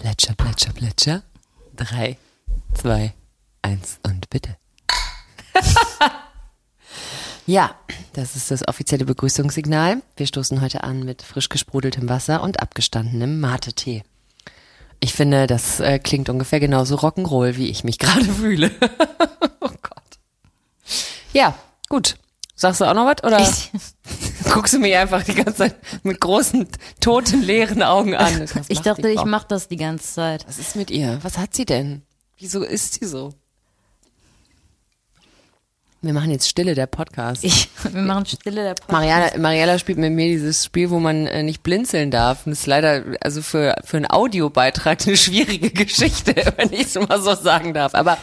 Plätscher, Plätscher, Plätscher. Drei, zwei, eins und bitte. ja, das ist das offizielle Begrüßungssignal. Wir stoßen heute an mit frisch gesprudeltem Wasser und abgestandenem Mate-Tee. Ich finde, das äh, klingt ungefähr genauso Rock'n'Roll, wie ich mich gerade fühle. oh Gott. Ja, gut. Sagst du auch noch was? Oder Ich, guckst du mich einfach die ganze Zeit mit großen, toten, leeren Augen an? Ich dachte, ich mache das die ganze Zeit. Was ist mit ihr? Was hat sie denn? Wieso ist sie so? Wir machen jetzt Stille, der Podcast. Ich, wir machen Stille der Podcast. Mariana, Mariella spielt mit mir dieses Spiel, wo man äh, nicht blinzeln darf. Und das ist leider, also für, für einen Audiobeitrag eine schwierige Geschichte, wenn ich es mal so sagen darf. Aber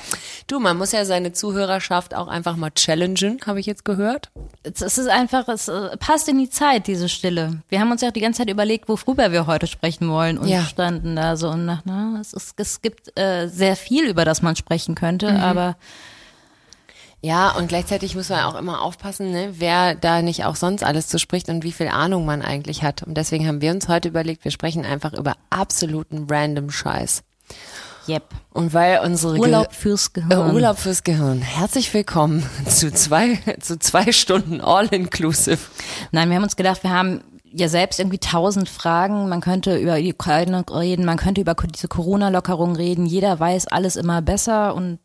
du, man muss ja seine Zuhörerschaft auch einfach mal challengen, habe ich jetzt gehört. Es es ist einfach, es äh, passt in die Zeit, diese Stille. Wir haben uns ja auch die ganze Zeit überlegt, worüber wir heute sprechen wollen und Ja. standen da so und nach, na, es, ist, es gibt äh, sehr viel, über das man sprechen könnte, Mhm. aber Ja, und gleichzeitig muss man auch immer aufpassen, ne, wer da nicht auch sonst alles zu spricht und wie viel Ahnung man eigentlich hat. Und deswegen haben wir uns heute überlegt, wir sprechen einfach über absoluten random Scheiß. yep. Und weil unsere Urlaub fürs äh, Gehirn. Urlaub fürs Gehirn. Herzlich willkommen zu zwei, zu zwei Stunden All-Inclusive. Nein, wir haben uns gedacht, wir haben ja selbst irgendwie tausend Fragen. Man könnte über die Ukraine reden, man könnte über diese Corona-Lockerung reden. Jeder weiß alles immer besser und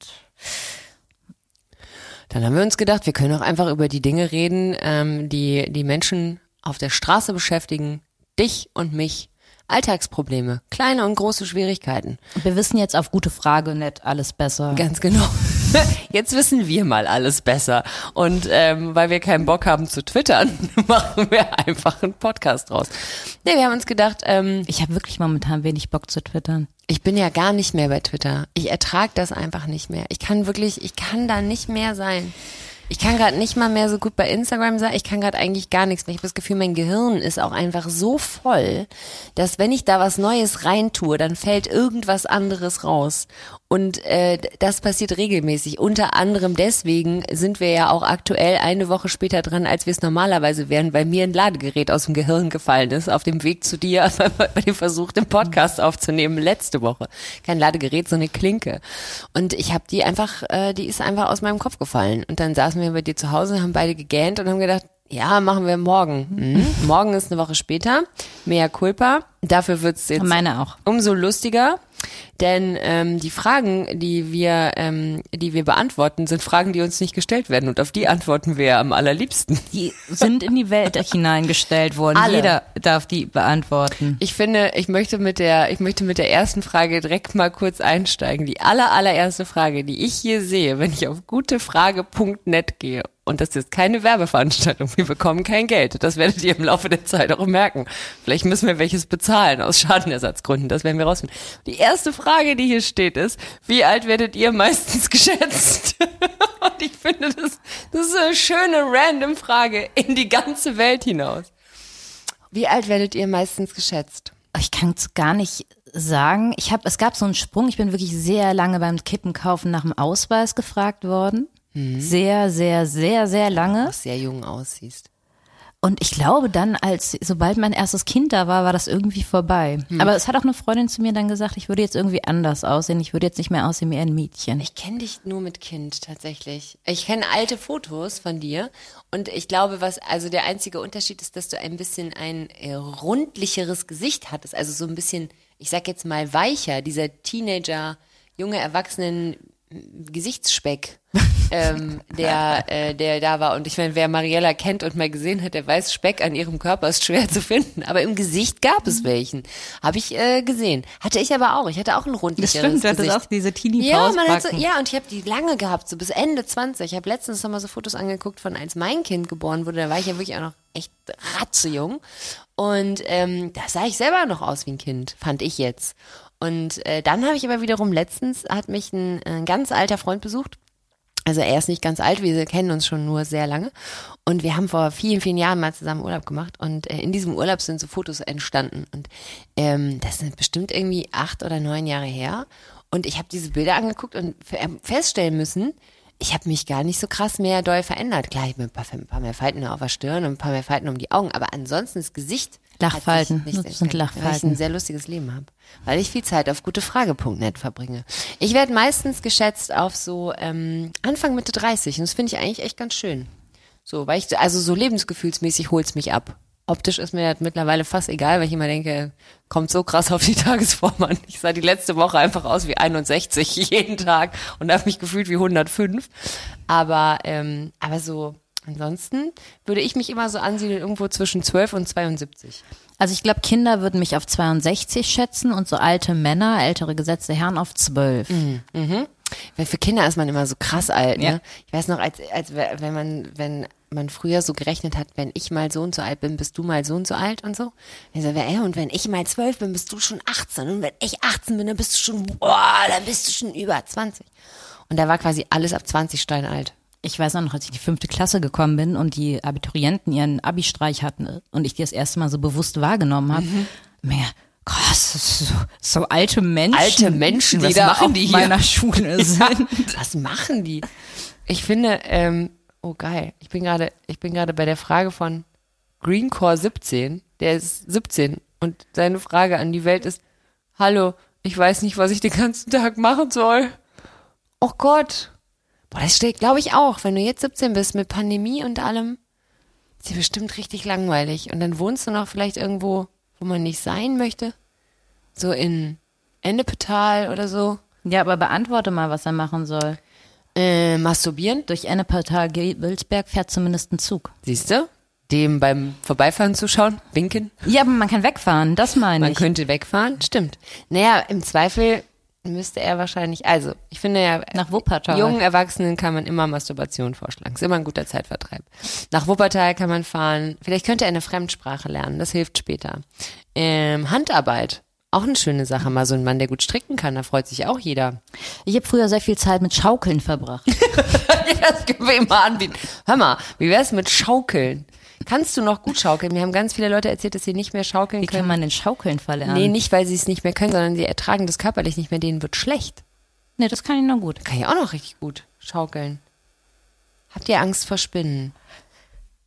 Dann haben wir uns gedacht, wir können auch einfach über die Dinge reden, ähm, die die Menschen auf der Straße beschäftigen, dich und mich. Alltagsprobleme, kleine und große Schwierigkeiten. wir wissen jetzt auf gute Frage nicht alles besser. Ganz genau. Jetzt wissen wir mal alles besser. Und ähm, weil wir keinen Bock haben zu twittern, machen wir einfach einen Podcast draus. Nee, wir haben uns gedacht, ähm, Ich habe wirklich momentan wenig Bock zu twittern. Ich bin ja gar nicht mehr bei Twitter. Ich ertrag das einfach nicht mehr. Ich kann wirklich, ich kann da nicht mehr sein. Ich kann gerade nicht mal mehr so gut bei Instagram sein. Ich kann gerade eigentlich gar nichts mehr. Ich habe das Gefühl, mein Gehirn ist auch einfach so voll, dass wenn ich da was Neues reintue, dann fällt irgendwas anderes raus. Und äh, das passiert regelmäßig. Unter anderem deswegen sind wir ja auch aktuell eine Woche später dran, als wir es normalerweise wären, weil mir ein Ladegerät aus dem Gehirn gefallen ist auf dem Weg zu dir bei dem Versuch, den Podcast aufzunehmen letzte Woche. Kein Ladegerät, so eine Klinke. Und ich habe die einfach, äh, die ist einfach aus meinem Kopf gefallen. Und dann saßen wir bei dir zu Hause, haben beide gegähnt und haben gedacht, ja, machen wir morgen. Mhm. Morgen ist eine Woche später. Mea culpa. Dafür wird's jetzt Meine auch. umso lustiger, denn ähm, die Fragen, die wir, ähm, die wir beantworten, sind Fragen, die uns nicht gestellt werden und auf die antworten wir am allerliebsten. Die sind in die Welt hineingestellt worden. Alle. Jeder darf die beantworten. Ich finde, ich möchte mit der, ich möchte mit der ersten Frage direkt mal kurz einsteigen. Die aller, allererste Frage, die ich hier sehe, wenn ich auf gutefrage.net gehe. Und das ist keine Werbeveranstaltung. Wir bekommen kein Geld. Das werdet ihr im Laufe der Zeit auch merken. Vielleicht müssen wir welches bezahlen aus Schadenersatzgründen. Das werden wir rausfinden. Die erste Frage, die hier steht, ist, wie alt werdet ihr meistens geschätzt? Und ich finde, das, das ist eine schöne random Frage in die ganze Welt hinaus. Wie alt werdet ihr meistens geschätzt? Ich kann es gar nicht sagen. Ich habe, es gab so einen Sprung. Ich bin wirklich sehr lange beim Kippenkaufen nach dem Ausweis gefragt worden. Sehr, sehr, sehr, sehr lange. Was sehr jung aussiehst. Und ich glaube dann, als sobald mein erstes Kind da war, war das irgendwie vorbei. Aber es hat auch eine Freundin zu mir dann gesagt, ich würde jetzt irgendwie anders aussehen. Ich würde jetzt nicht mehr aussehen wie ein Mädchen. Ich kenne dich nur mit Kind tatsächlich. Ich kenne alte Fotos von dir und ich glaube, was also der einzige Unterschied ist, dass du ein bisschen ein äh, rundlicheres Gesicht hattest, also so ein bisschen, ich sag jetzt mal weicher, dieser Teenager, junge Erwachsenen Gesichtsspeck, ähm, der, äh, der da war. Und ich meine, wer Mariella kennt und mal gesehen hat, der weiß, Speck an ihrem Körper ist schwer zu finden. Aber im Gesicht gab es welchen. Habe ich äh, gesehen. Hatte ich aber auch. Ich hatte auch ein rundlicheres Gesicht. diese teenie Ja, man hat so, ja, und ich habe die lange gehabt, so bis Ende 20. Ich habe letztens noch mal so Fotos angeguckt von als mein Kind geboren wurde. Da war ich ja wirklich auch noch echt ratzejung. Und ähm, da sah ich selber noch aus wie ein Kind, fand ich jetzt. Und äh, dann habe ich aber wiederum letztens, hat mich ein, ein ganz alter Freund besucht. Also er ist nicht ganz alt, wir kennen uns schon nur sehr lange. Und wir haben vor vielen, vielen Jahren mal zusammen Urlaub gemacht. Und äh, in diesem Urlaub sind so Fotos entstanden. Und ähm, das sind bestimmt irgendwie acht oder neun Jahre her. Und ich habe diese Bilder angeguckt und fe- feststellen müssen, ich habe mich gar nicht so krass mehr doll verändert. Klar, ich habe ein paar, ein paar mehr Falten auf der Stirn und ein paar mehr Falten um die Augen. Aber ansonsten das Gesicht Lachfalten. Nicht Das sind entwickelt, Weil ich Lachfalten. ein sehr lustiges Leben habe. Weil ich viel Zeit auf gutefrage.net verbringe. Ich werde meistens geschätzt auf so ähm, Anfang Mitte 30 und das finde ich eigentlich echt ganz schön. So, weil ich, also so lebensgefühlsmäßig holt's mich ab. Optisch ist mir das mittlerweile fast egal, weil ich immer denke, kommt so krass auf die Tagesform an. Ich sah die letzte Woche einfach aus wie 61 jeden Tag und habe mich gefühlt wie 105. Aber, ähm, aber so, ansonsten würde ich mich immer so ansiedeln irgendwo zwischen 12 und 72. Also ich glaube, Kinder würden mich auf 62 schätzen und so alte Männer, ältere gesetzte Herren auf 12. Weil für Kinder ist man immer so krass alt, ne? Ja. Ich weiß noch, als, als we- wenn man, wenn man früher so gerechnet hat, wenn ich mal so und so alt bin, bist du mal so und so alt und so. Also, ey, und wenn ich mal zwölf bin, bist du schon 18. Und wenn ich 18 bin, dann bist du schon, boah, dann bist du schon über 20. Und da war quasi alles ab 20 steinalt. Ich weiß auch noch, als ich in die fünfte Klasse gekommen bin und die Abiturienten ihren Abi-Streich hatten und ich die das erste Mal so bewusst wahrgenommen habe, mehr krass, so, so alte Menschen, Alte Menschen, die was da machen die hier? meiner Schule sind. Was machen die? Ich finde, ähm, oh geil, ich bin gerade, ich bin gerade bei der Frage von Greencore 17, der ist 17 und seine Frage an die Welt ist, hallo, ich weiß nicht, was ich den ganzen Tag machen soll. Oh Gott. Boah, das steht, glaube ich auch, wenn du jetzt 17 bist mit Pandemie und allem, ist dir bestimmt richtig langweilig und dann wohnst du noch vielleicht irgendwo, wo man nicht sein möchte, so in Ennepetal oder so. Ja, aber beantworte mal, was er machen soll. Äh, masturbieren, Durch Ennepetal Wilsberg fährt zumindest ein Zug. Siehst du? Dem beim Vorbeifahren zuschauen, winken. Ja, aber man kann wegfahren, das meine Man ich. könnte wegfahren, stimmt. Naja, im Zweifel müsste er wahrscheinlich, also ich finde ja, Nach Wuppertal. jungen Erwachsenen kann man immer Masturbation vorschlagen. Ist immer ein guter Zeitvertreib. Nach Wuppertal kann man fahren. Vielleicht könnte er eine Fremdsprache lernen, das hilft später. Ähm, Handarbeit, auch eine schöne Sache. Mal so ein Mann, der gut stricken kann, da freut sich auch jeder. Ich habe früher sehr viel Zeit mit Schaukeln verbracht. das können wir ihm mal anbieten. Hör mal, wie wär's mit Schaukeln? Kannst du noch gut schaukeln? Mir haben ganz viele Leute erzählt, dass sie nicht mehr schaukeln Wie können. kann man denn Schaukeln verlernen? Nee, nicht, weil sie es nicht mehr können, sondern sie ertragen das körperlich nicht mehr. Denen wird schlecht. Nee, das kann ich noch gut. Kann ich auch noch richtig gut schaukeln. Habt ihr Angst vor Spinnen?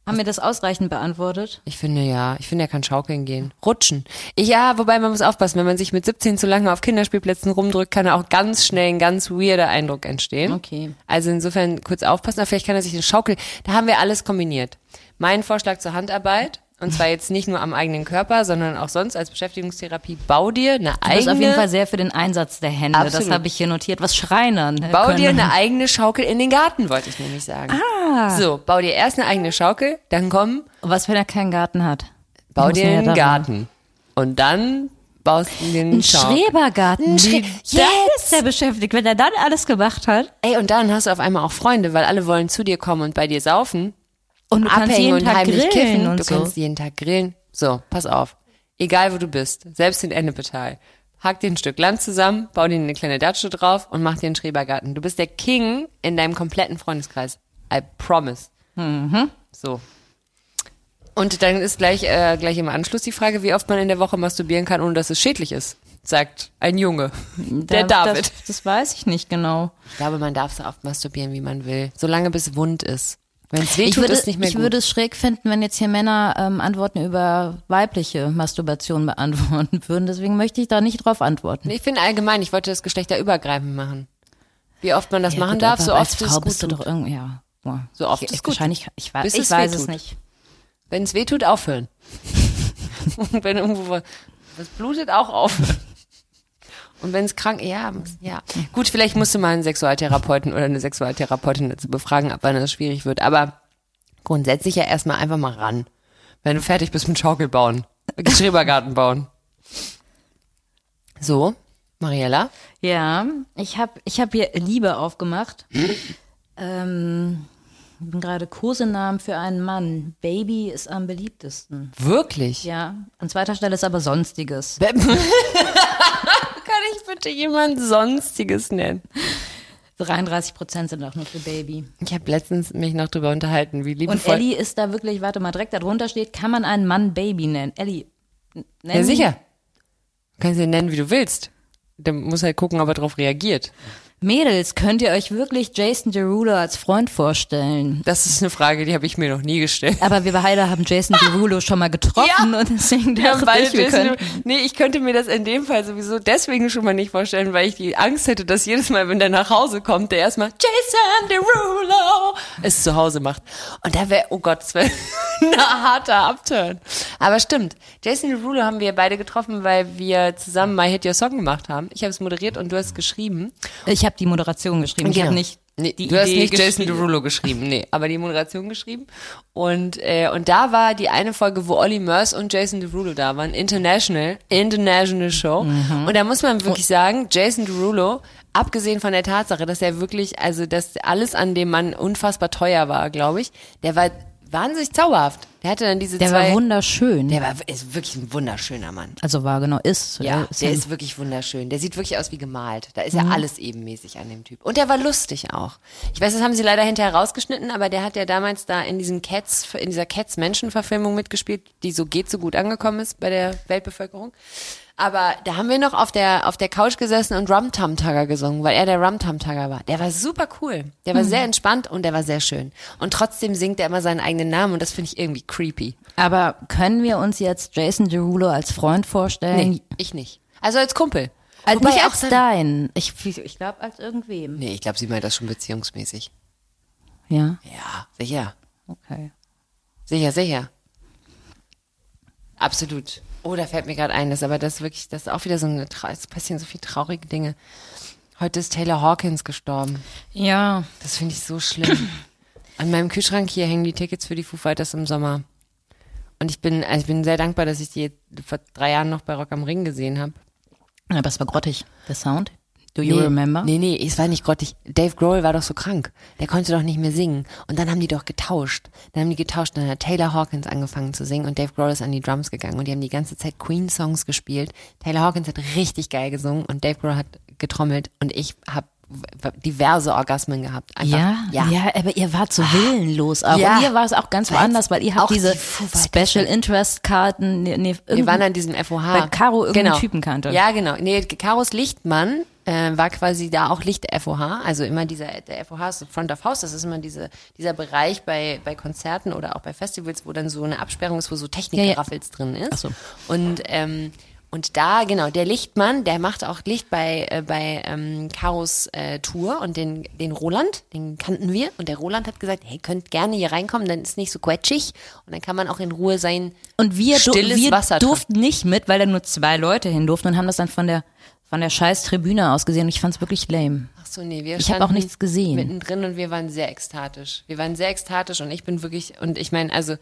Haben wir das ausreichend beantwortet? Ich finde ja, ich finde, er kann schaukeln gehen. Rutschen. Ich, ja, wobei man muss aufpassen, wenn man sich mit 17 zu lange auf Kinderspielplätzen rumdrückt, kann auch ganz schnell ein ganz weirder Eindruck entstehen. Okay. Also insofern kurz aufpassen, aber vielleicht kann er sich eine Schaukel, da haben wir alles kombiniert. Mein Vorschlag zur Handarbeit, und zwar jetzt nicht nur am eigenen Körper, sondern auch sonst als Beschäftigungstherapie, bau dir eine Du bist eigene auf jeden Fall sehr für den Einsatz der Hände. Absolut. Das habe ich hier notiert. Was Schreinern. Bau können. dir eine eigene Schaukel in den Garten, wollte ich nämlich sagen. Ah. So, bau dir erst eine eigene Schaukel, dann komm, Was, wenn er keinen Garten hat? bau dir ja einen da Garten. Und dann baust du den Ein. Schrebergarten. Ein Schre- dann ist er beschäftigt. Wenn er dann alles gemacht hat Ey, und dann hast du auf einmal auch Freunde, weil alle wollen zu dir kommen und bei dir saufen, und du kannst abhängen und heimlich grillen kiffen. und du so. kannst jeden Tag grillen. So, pass auf. Egal wo du bist, selbst in Ennepetal. Hack dir ein Stück Land zusammen, bau dir eine kleine Datsche drauf und mach dir einen Schrebergarten. Du bist der King in deinem kompletten Freundeskreis. I promise. Mhm. So. Und dann ist gleich, äh, gleich im Anschluss die Frage, wie oft man in der Woche masturbieren kann, ohne dass es schädlich ist, sagt ein Junge. Der Da- David. Das, das weiß ich nicht genau. Ich glaube, man darf so oft masturbieren, wie man will. Solange bis wund ist. Wenn es weh Ich würde, ist nicht mehr ich gut. würde es schräg finden, wenn jetzt hier Männer ähm, Antworten über weibliche Masturbation beantworten würden. Deswegen möchte ich da nicht drauf antworten. ich finde allgemein, ich wollte das geschlechterübergreifend machen. Wie oft man das Ja, machen gut, darf, so oft es Frau gut bist du doch irgendwie, ja. Boah. So oft ich, es gut Wahrscheinlich, ich, weiß, Bis ich es weiß weh es nicht. Wenn es weh tut, aufhören. Und wenn irgendwo was blutet, auch aufhören. Und wenn es krank, ja, ja. Gut, vielleicht musst du mal einen Sexualtherapeuten oder eine Sexualtherapeutin dazu befragen, ab wann das schwierig wird. Aber grundsätzlich ja erstmal einfach mal ran. Wenn du fertig bist mit Schaukel bauen. Schrebergarten bauen. So, Mariella. Ja, ich habe ich hab hier Liebe aufgemacht. ähm, ich bin gerade Kosenamen für einen Mann. Baby ist am beliebtesten. Wirklich? Ja, an zweiter Stelle ist aber Sonstiges. Bitte jemand Sonstiges nennen? 33 Prozent sind auch nur für Baby. Ich habe letztens mich noch drüber unterhalten, wie Und liebevoll. Ellie ist da wirklich, warte mal, direkt darunter steht, kann man einen Mann Baby nennen? Ellie, n- nenn ja, sicher. Du kannst ihn nennen, wie du willst. Der muss halt gucken, ob er darauf reagiert. Mädels, könnt ihr euch wirklich Jason Derulo als Freund vorstellen? Das ist eine Frage, die habe ich mir noch nie gestellt. Aber wir beide haben Jason Derulo schon mal getroffen Ja. und deswegen Wir dachte ich, wir Jason können. Nee, ich könnte mir das in dem Fall sowieso deswegen schon mal nicht vorstellen, weil ich die Angst hätte, dass jedes Mal, wenn der nach Hause kommt, der erstmal Jason Derulo es zu Hause macht. Und da wäre, oh Gott, das wäre ein harter Upturn. Aber stimmt, Jason Derulo haben wir beide getroffen, weil wir zusammen My Hit Your Song gemacht haben. Ich habe es moderiert und du hast geschrieben. Ich habe die Moderation geschrieben. Ich Genau. habe nicht Nee, du hast Idee nicht Jason. Derulo geschrieben, nee, aber die Moderation geschrieben. Und, äh, und da war die eine Folge, wo Olli Murs und Jason Derulo da waren, International, International Show. Mhm. Und da muss man wirklich sagen, Jason Derulo, abgesehen von der Tatsache, dass er wirklich, also dass alles an dem Mann unfassbar teuer war, glaube ich, der war wahnsinnig zauberhaft. Der hatte dann diese Der zwei. war wunderschön. der war ist wirklich ein wunderschöner Mann. also war genau ist. Ja, ist der ist wirklich wunderschön. Der sieht wirklich aus wie gemalt. Da ist Mhm. ja alles ebenmäßig an dem Typ. Und der war lustig auch. Ich weiß, das haben sie leider hinterher rausgeschnitten, aber der hat ja damals da in diesem Cats, in dieser Cats Menschenverfilmung mitgespielt, die so geht so gut angekommen ist bei der Weltbevölkerung. Aber da haben wir noch auf der, auf der Couch gesessen und Rum Tum Tugger gesungen, weil er der Rum Tum Tugger war. Der war super cool. Der war Mhm. sehr entspannt und der war sehr schön. Und trotzdem singt er immer seinen eigenen Namen und das finde ich irgendwie creepy. Aber können wir uns jetzt Jason Derulo als Freund vorstellen? Nee, ich nicht. Also als Kumpel. Also Wobei nicht als dein. Ich, ich glaube als irgendwem. Nee, ich glaube, sie meint das schon beziehungsmäßig. Ja, Ja, sicher. okay. Sicher, sicher. Absolut. Oh, da fällt mir gerade ein, das aber das ist wirklich, das ist auch wieder so eine, es passieren so viele traurige Dinge. Heute ist Taylor Hawkins gestorben. Ja, Das finde ich so schlimm. An meinem Kühlschrank hier hängen die Tickets für die Foo Fighters im Sommer. Und ich bin, also ich bin sehr dankbar, dass ich die vor drei Jahren noch bei Rock am Ring gesehen habe. aber es war grottig. Der Sound. Do you remember? Nee, nee, es war nicht grottig. Dave Grohl war doch so krank. Der konnte doch nicht mehr singen. Und dann haben die doch getauscht. Dann haben die getauscht. Dann hat Taylor Hawkins angefangen zu singen und Dave Grohl ist an die Drums gegangen. Und die haben die ganze Zeit Queen-Songs gespielt. Taylor Hawkins hat richtig geil gesungen und Dave Grohl hat getrommelt. Und ich habe diverse Orgasmen gehabt. Einfach, Ja, ja, aber ihr wart so willenlos auch. Ja. Und hier war es auch ganz woanders, weil ihr habt Auch diese die. Special Interest Karten. Nee, nee, Wir waren an diesem FOH. Weil Caro irgendeinen genau. Typen kannte. Ja, genau. Nee, Karos Lichtmann äh, war quasi da auch Licht FOH. Also immer dieser, der FOH ist Front of House. Das ist immer diese, dieser Bereich bei, bei Konzerten oder auch bei Festivals, wo dann so eine Absperrung ist, wo so Technikgeraffels drin ist. Ach so. Und, ähm, und da, genau, der Lichtmann, der macht auch Licht bei, äh, bei ähm, Karos äh, Tour und den, den Roland, den kannten wir. Und der Roland hat gesagt, hey, könnt gerne hier reinkommen, dann ist nicht so quetschig und dann kann man auch in Ruhe sein Und wir, stilles wir Wasser durften nicht mit, weil da nur zwei Leute hin durften und haben das dann von der von der scheiß Tribüne aus gesehen. Und ich fand es wirklich lame. Ach so, nee, wir Ich hab auch standen nichts gesehen. Mittendrin und wir waren sehr ekstatisch. Wir waren sehr ekstatisch und ich bin wirklich, und ich meine, also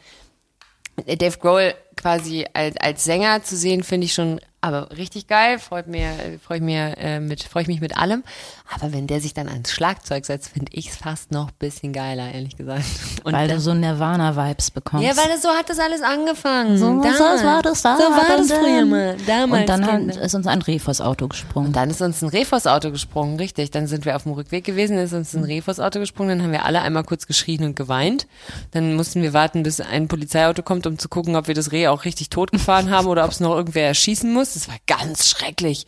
Dave Grohl quasi als, als Sänger zu sehen, finde ich schon aber richtig geil. Freut mir, freue ich mir äh, mit, freue ich mich mit allem. Aber wenn der sich dann ans Schlagzeug setzt, finde ich es fast noch ein bisschen geiler, ehrlich gesagt. Und Weil dann- du so Nirvana-Vibes bekommst. ja, weil das, so hat das alles angefangen. so, Damals. so war das da. So war das früher mal. Damals. Und dann hat, ist uns ein Reh vors Auto gesprungen. Dann ist uns ein Reh vors Auto gesprungen, richtig. Dann sind wir auf dem Rückweg gewesen, ist uns ein Reh vors Auto gesprungen, dann haben wir alle einmal kurz geschrien und geweint. Dann mussten wir warten, bis ein Polizeiauto kommt, um zu gucken, ob wir das Reh auch richtig tot gefahren haben oder ob es noch irgendwer erschießen muss. Das war ganz schrecklich.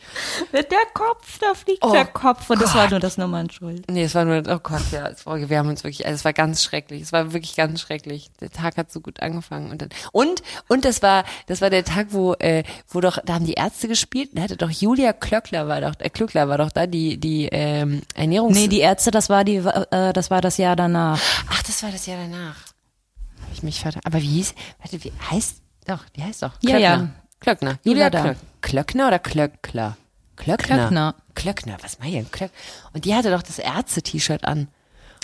Der Kopf, da fliegt Oh der Kopf. Und das war nur das Nummern schuld. Nee, es war nur, oh Gott, ja, war, wir haben uns wirklich, also es war ganz schrecklich. Es war wirklich ganz schrecklich. Der Tag hat so gut angefangen und dann, und, und das war, das war der Tag, wo, äh, wo doch, da haben die Ärzte gespielt, da hatte doch Julia Klöckler war doch, äh, Klöckler war doch da, die, die, ähm, Ernährungs- Nee, die Ärzte, das war die, äh, das war das Jahr danach. Ach, das war das Jahr danach. Hab ich mich vertan. Aber wie hieß, warte, wie heißt, doch, die heißt doch. Ja, ja. Klöckner. Julia war da. Klöck. Klöckner oder Klöckler? Klöckner. Klöckner. Klöckner, was meine ich denn? Klöck Und die hatte doch das Ärzte-T-Shirt an.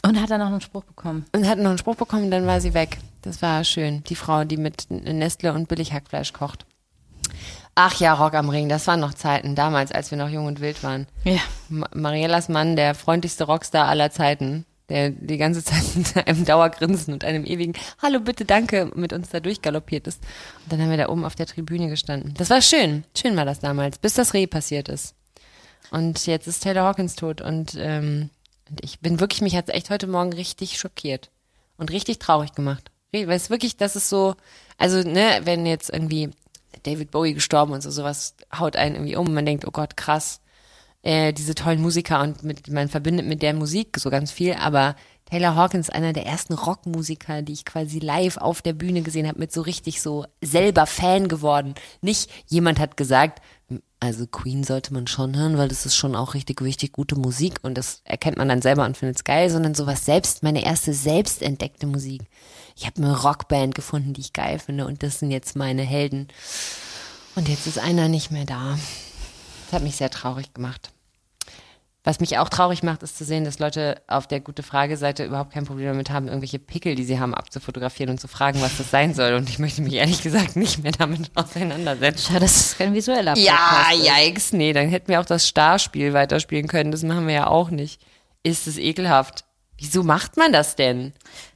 Und hat dann noch einen Spruch bekommen. Und hat noch einen Spruch bekommen, und dann war sie weg. Das war schön. Die Frau, die mit Nestle und Billighackfleisch kocht. Ach ja, Rock am Ring, das waren noch Zeiten, damals, als wir noch jung und wild waren. Ja. Ma Mariellas Mann, der freundlichste Rockstar aller Zeiten, der die ganze Zeit mit einem Dauergrinsen und einem ewigen Hallo, bitte, danke mit uns da durchgaloppiert ist. Und dann haben wir da oben auf der Tribüne gestanden. Das war schön. Schön war das damals, bis das Reh passiert ist. Und jetzt ist Taylor Hawkins tot und, ähm, und ich bin wirklich, mich hat's echt heute Morgen richtig schockiert und richtig traurig gemacht. Weil es wirklich, das ist so, also, ne, wenn jetzt irgendwie David Bowie gestorben und so, sowas haut einen irgendwie um man denkt, oh Gott, krass. Äh, diese tollen Musiker und mit, man verbindet mit der Musik so ganz viel, aber Taylor Hawkins einer der ersten Rockmusiker, die ich quasi live auf der Bühne gesehen habe, mit so richtig so selber Fan geworden. Nicht jemand hat gesagt, also Queen sollte man schon hören, weil das ist schon auch richtig, richtig gute Musik und das erkennt man dann selber und findet es geil, sondern sowas selbst, meine erste selbst entdeckte Musik. Ich habe eine Rockband gefunden, die ich geil finde und das sind jetzt meine Helden. Und jetzt ist einer nicht mehr da. Das hat mich sehr traurig gemacht. Was mich auch traurig macht, ist zu sehen, dass Leute auf der gute Frage-Seite überhaupt kein Problem damit haben, irgendwelche Pickel, die sie haben, abzufotografieren und zu fragen, was das sein soll. Und ich möchte mich ehrlich gesagt nicht mehr damit auseinandersetzen. Schade, dass es kein visueller Ja, Podcast ist. yikes, nee, dann hätten wir auch das Starspiel weiterspielen können. Das machen wir ja auch nicht. Ist es ekelhaft. Wieso macht man das denn?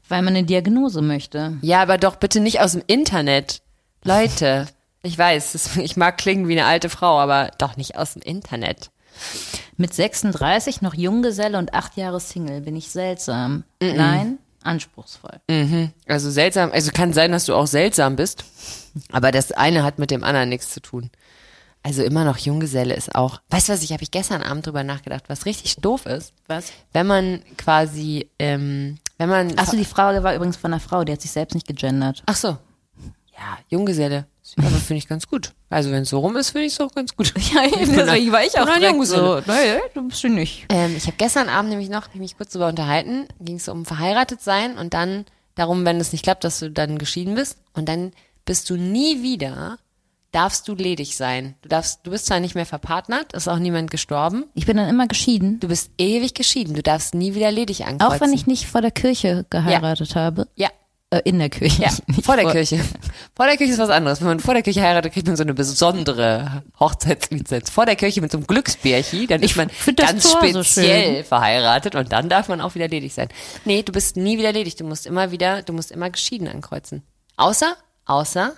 Weil man eine Diagnose möchte. Ja, aber doch bitte nicht aus dem Internet. Leute, ich weiß, ich mag klingen wie eine alte Frau, aber doch nicht aus dem Internet. Mit 36 noch Junggeselle und acht Jahre Single bin ich seltsam. Nein, anspruchsvoll. Also seltsam, also kann sein, dass du auch seltsam bist, aber das eine hat mit dem anderen nichts zu tun. Also immer noch Junggeselle ist auch. Weißt du was, ich habe ich gestern Abend drüber nachgedacht, was richtig doof ist, Was? wenn man quasi, ähm, wenn man. Achso, die Frage war übrigens von einer Frau, die hat sich selbst nicht gegendert. Ach so. Ja, Junggeselle. Aber finde ich ganz gut. Also wenn es so rum ist, finde ich es auch ganz gut. Ja, eben, deswegen war ich auch direkt so, nee, du bist du nicht. Ähm, ich habe gestern Abend nämlich noch mich kurz darüber unterhalten, ging es um verheiratet sein und dann darum, wenn es nicht klappt, dass du dann geschieden bist und dann bist du nie wieder darfst du ledig sein. Du darfst, du bist zwar nicht mehr verpartnert, ist auch niemand gestorben. Ich bin dann immer geschieden. Du bist ewig geschieden. Du darfst nie wieder ledig ankreuzen. Auch wenn ich nicht vor der Kirche geheiratet habe. ja, Äh, in der Kirche. ja, vor der Kirche. Vor der Kirche ist was anderes. Wenn man vor der Kirche heiratet, kriegt man so eine besondere Hochzeitslizenz. Vor der Kirche mit so einem Glücksbärchi, dann ist man ganz so speziell schön. verheiratet und dann darf man auch wieder ledig sein. Nee, du bist nie wieder ledig. Du musst immer wieder, du musst immer geschieden ankreuzen. Außer, außer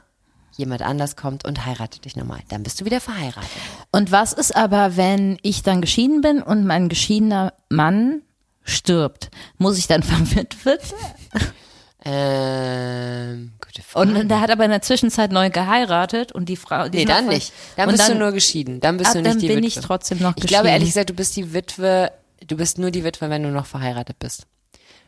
jemand anders kommt und heiratet dich nochmal. Dann bist du wieder verheiratet. Und was ist aber, wenn ich dann geschieden bin und mein geschiedener Mann stirbt? Muss ich dann verwitwet? Ähm, gute Frage. Und der hat aber in der Zwischenzeit neu geheiratet und die Frau. Die Nee, dann nicht. Dann bist du nur geschieden. Dann bist Ah, du nicht dann die bin Witwe. ich trotzdem noch Ich glaube geschieden. ehrlich gesagt, du bist die Witwe, du bist nur die Witwe, wenn du noch verheiratet bist.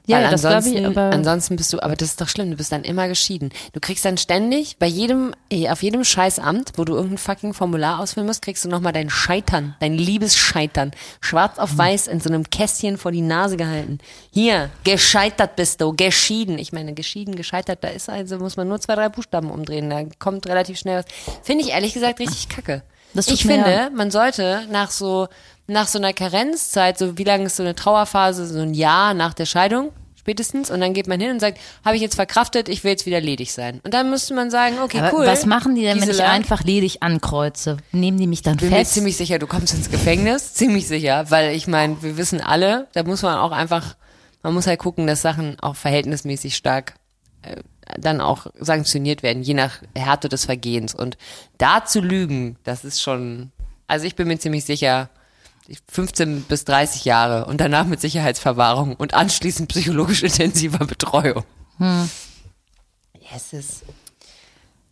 Ja, Weil das glaube ansonsten, ich, aber ansonsten bist du, aber das ist doch schlimm, du bist dann immer geschieden. Du kriegst dann ständig, bei jedem, eh, auf jedem Scheißamt, wo du irgendein fucking Formular ausfüllen musst, kriegst du nochmal dein Scheitern, dein Liebesscheitern, schwarz auf weiß in so einem Kästchen vor die Nase gehalten. Hier, gescheitert bist du, geschieden. Ich meine, geschieden, gescheitert, da ist also, muss man nur zwei, drei Buchstaben umdrehen, da kommt relativ schnell was. Finde ich ehrlich gesagt richtig kacke. Ich finde, ja- man sollte nach so, nach so einer Karenzzeit, so wie lange ist so eine Trauerphase, so ein Jahr nach der Scheidung, spätestens, und dann geht man hin und sagt, habe ich jetzt verkraftet, ich will jetzt wieder ledig sein. Und dann müsste man sagen, okay, aber cool. was machen die denn, wenn ich einfach ledig ankreuze? Nehmen die mich dann bin mir fest? ziemlich sicher, du kommst ins Gefängnis, ziemlich sicher, weil ich meine, wir wissen alle, da muss man auch einfach, man muss halt gucken, dass Sachen auch verhältnismäßig stark äh, dann auch sanktioniert werden, je nach Härte des Vergehens. Und da zu lügen, das ist schon, also ich bin mir ziemlich sicher, 15 bis 30 Jahre und danach mit Sicherheitsverwahrung und anschließend psychologisch intensiver Betreuung. Yes, es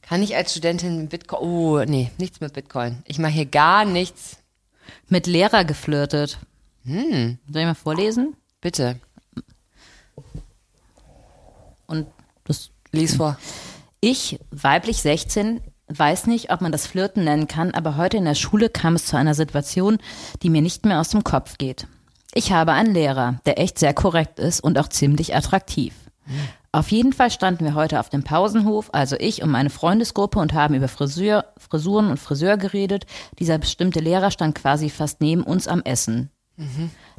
kann ich als Studentin mit Bitcoin, oh, nee, nichts mit Bitcoin. Ich mache hier gar nichts. Mit Lehrer geflirtet. Hm. Soll ich mal vorlesen? Bitte, Und das lies vor. Ich, weiblich 16, weiß nicht, ob man das Flirten nennen kann, aber heute in der Schule kam es zu einer Situation, die mir nicht mehr aus dem Kopf geht. Ich habe einen Lehrer, der echt sehr korrekt ist und auch ziemlich attraktiv. Auf jeden Fall standen wir heute auf dem Pausenhof, also ich und meine Freundesgruppe und haben über Friseur, Frisuren und Friseur geredet. Dieser bestimmte Lehrer stand quasi fast neben uns am Essen.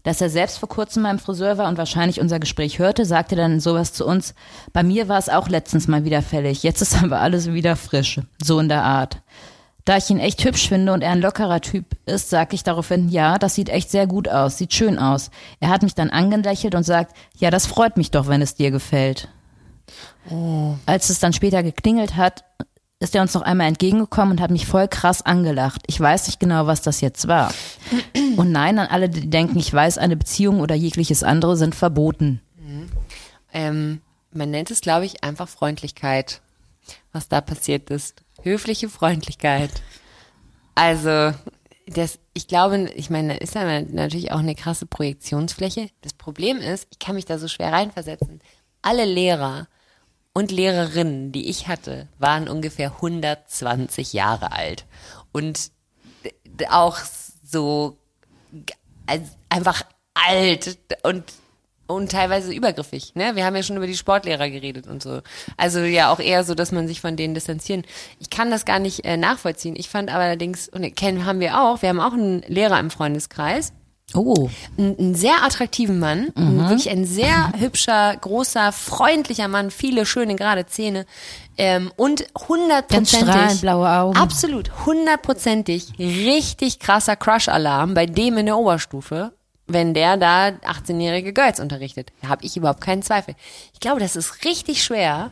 Dass er selbst vor kurzem beim Friseur war und wahrscheinlich unser Gespräch hörte, sagte dann sowas zu uns. Bei mir war es auch letztens mal wieder fällig. Jetzt ist aber alles wieder frisch. So in der Art. Da ich ihn echt hübsch finde und er ein lockerer Typ ist, sagte ich daraufhin, ja, das sieht echt sehr gut aus, sieht schön aus. Er hat mich dann angelächelt und sagt, ja, das freut mich doch, wenn es dir gefällt. Als es dann später geklingelt hat, ist er uns noch einmal entgegengekommen und hat mich voll krass angelacht. Ich weiß nicht genau, was das jetzt war. Und nein, an alle, die denken, ich weiß, eine Beziehung oder jegliches andere sind verboten. Ähm, man nennt es, glaube ich, einfach Freundlichkeit, was da passiert ist. Höfliche Freundlichkeit. Also, das, ich glaube, ich meine, da ist ja natürlich auch eine krasse Projektionsfläche. Das Problem ist, ich kann mich da so schwer reinversetzen. Alle Lehrer und Lehrerinnen, die ich hatte, waren ungefähr 120 Jahre alt. Und auch so einfach alt und und teilweise übergriffig. Ne? Wir haben ja schon über die Sportlehrer geredet und so. Also ja auch eher so, dass man sich von denen distanzieren. Ich kann das gar nicht äh, nachvollziehen. Ich fand aber allerdings, und kennen haben wir auch, wir haben auch einen Lehrer im Freundeskreis, Oh. einen, einen sehr attraktiven Mann, ein, wirklich ein sehr hübscher, großer, freundlicher Mann, viele schöne gerade Zähne ähm, und hundertprozentig blaue Augen. Absolut, hundertprozentig, richtig krasser Crush-Alarm bei dem in der Oberstufe, wenn der da 18-jährige Girls unterrichtet. Da habe ich überhaupt keinen Zweifel. Ich glaube, das ist richtig schwer,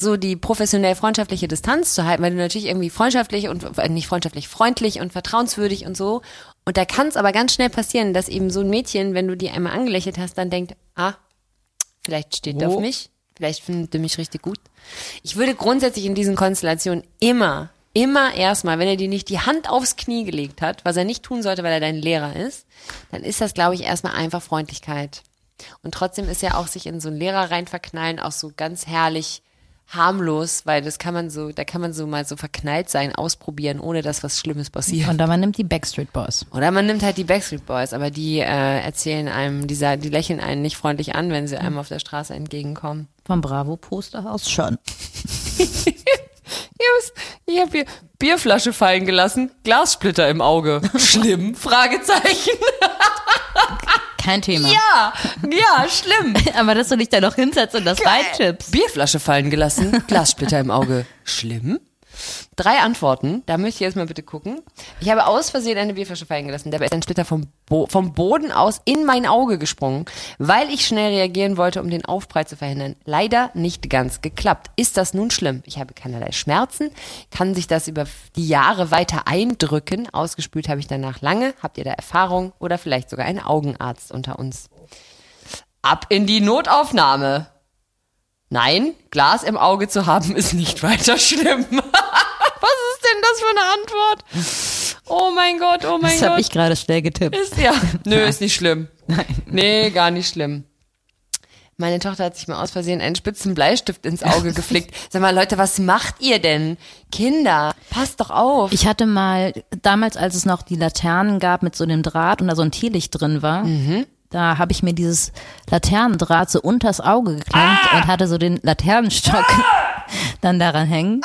so die professionell freundschaftliche Distanz zu halten, weil du natürlich irgendwie freundschaftlich und äh, nicht freundschaftlich, freundlich und vertrauenswürdig und so. Und da kann es aber ganz schnell passieren, dass eben so ein Mädchen, wenn du die einmal angelächelt hast, dann denkt, ah, vielleicht steht er auf mich, vielleicht findet er mich richtig gut. Ich würde grundsätzlich in diesen Konstellationen immer, immer erstmal, wenn er dir nicht die Hand aufs Knie gelegt hat, was er nicht tun sollte, weil er dein Lehrer ist, dann ist das, glaube ich, erstmal einfach Freundlichkeit. Und trotzdem ist ja auch sich in so einen Lehrer rein verknallen auch so ganz herrlich harmlos, weil das kann man so, da kann man so mal so verknallt sein, ausprobieren, ohne dass was Schlimmes passiert. Und dann man nimmt die Backstreet Boys. Oder man nimmt halt die Backstreet Boys, aber die äh, erzählen einem, die, sa- die lächeln einen nicht freundlich an, wenn sie einem auf der Straße entgegenkommen. Vom Bravo-Posterhaus schon. Ich habe hier Bierflasche fallen gelassen, Glassplitter im Auge. Schlimm? Fragezeichen. Kein Thema. Ja, ja, schlimm. Aber dass du dich da noch hinsetzt und das reinchippst. Bierflasche fallen gelassen, Glassplitter im Auge. Schlimm? Drei Antworten, da möchte ich jetzt mal bitte gucken. Ich habe aus Versehen eine Bierflasche fallen gelassen. Dabei ist ein Splitter vom, Bo vom Boden aus in mein Auge gesprungen, weil ich schnell reagieren wollte, um den Aufprall zu verhindern. Leider nicht ganz geklappt. Ist das nun schlimm? Ich habe keinerlei Schmerzen. Kann sich das über die Jahre weiter eindrücken? Ausgespült habe ich danach lange. Habt ihr da Erfahrung? Oder vielleicht sogar einen Augenarzt unter uns? Ab in die Notaufnahme. Nein, Glas im Auge zu haben ist nicht weiter schlimm. Denn das für eine Antwort? Oh mein Gott, oh mein Das habe Gott. ich gerade schnell getippt. Ist ja. Nö, ist nicht schlimm. Nein. Nee, gar nicht schlimm. Meine Tochter hat sich mal aus Versehen einen spitzen Bleistift ins Auge geflickt. Sag mal, Leute, was macht ihr denn? Kinder, passt doch auf. Ich hatte mal, damals, als es noch die Laternen gab mit so einem Draht und da so ein Teelicht drin war, da habe ich mir dieses Laternendraht so unters Auge geklemmt und hatte so den Laternenstock dann daran hängen.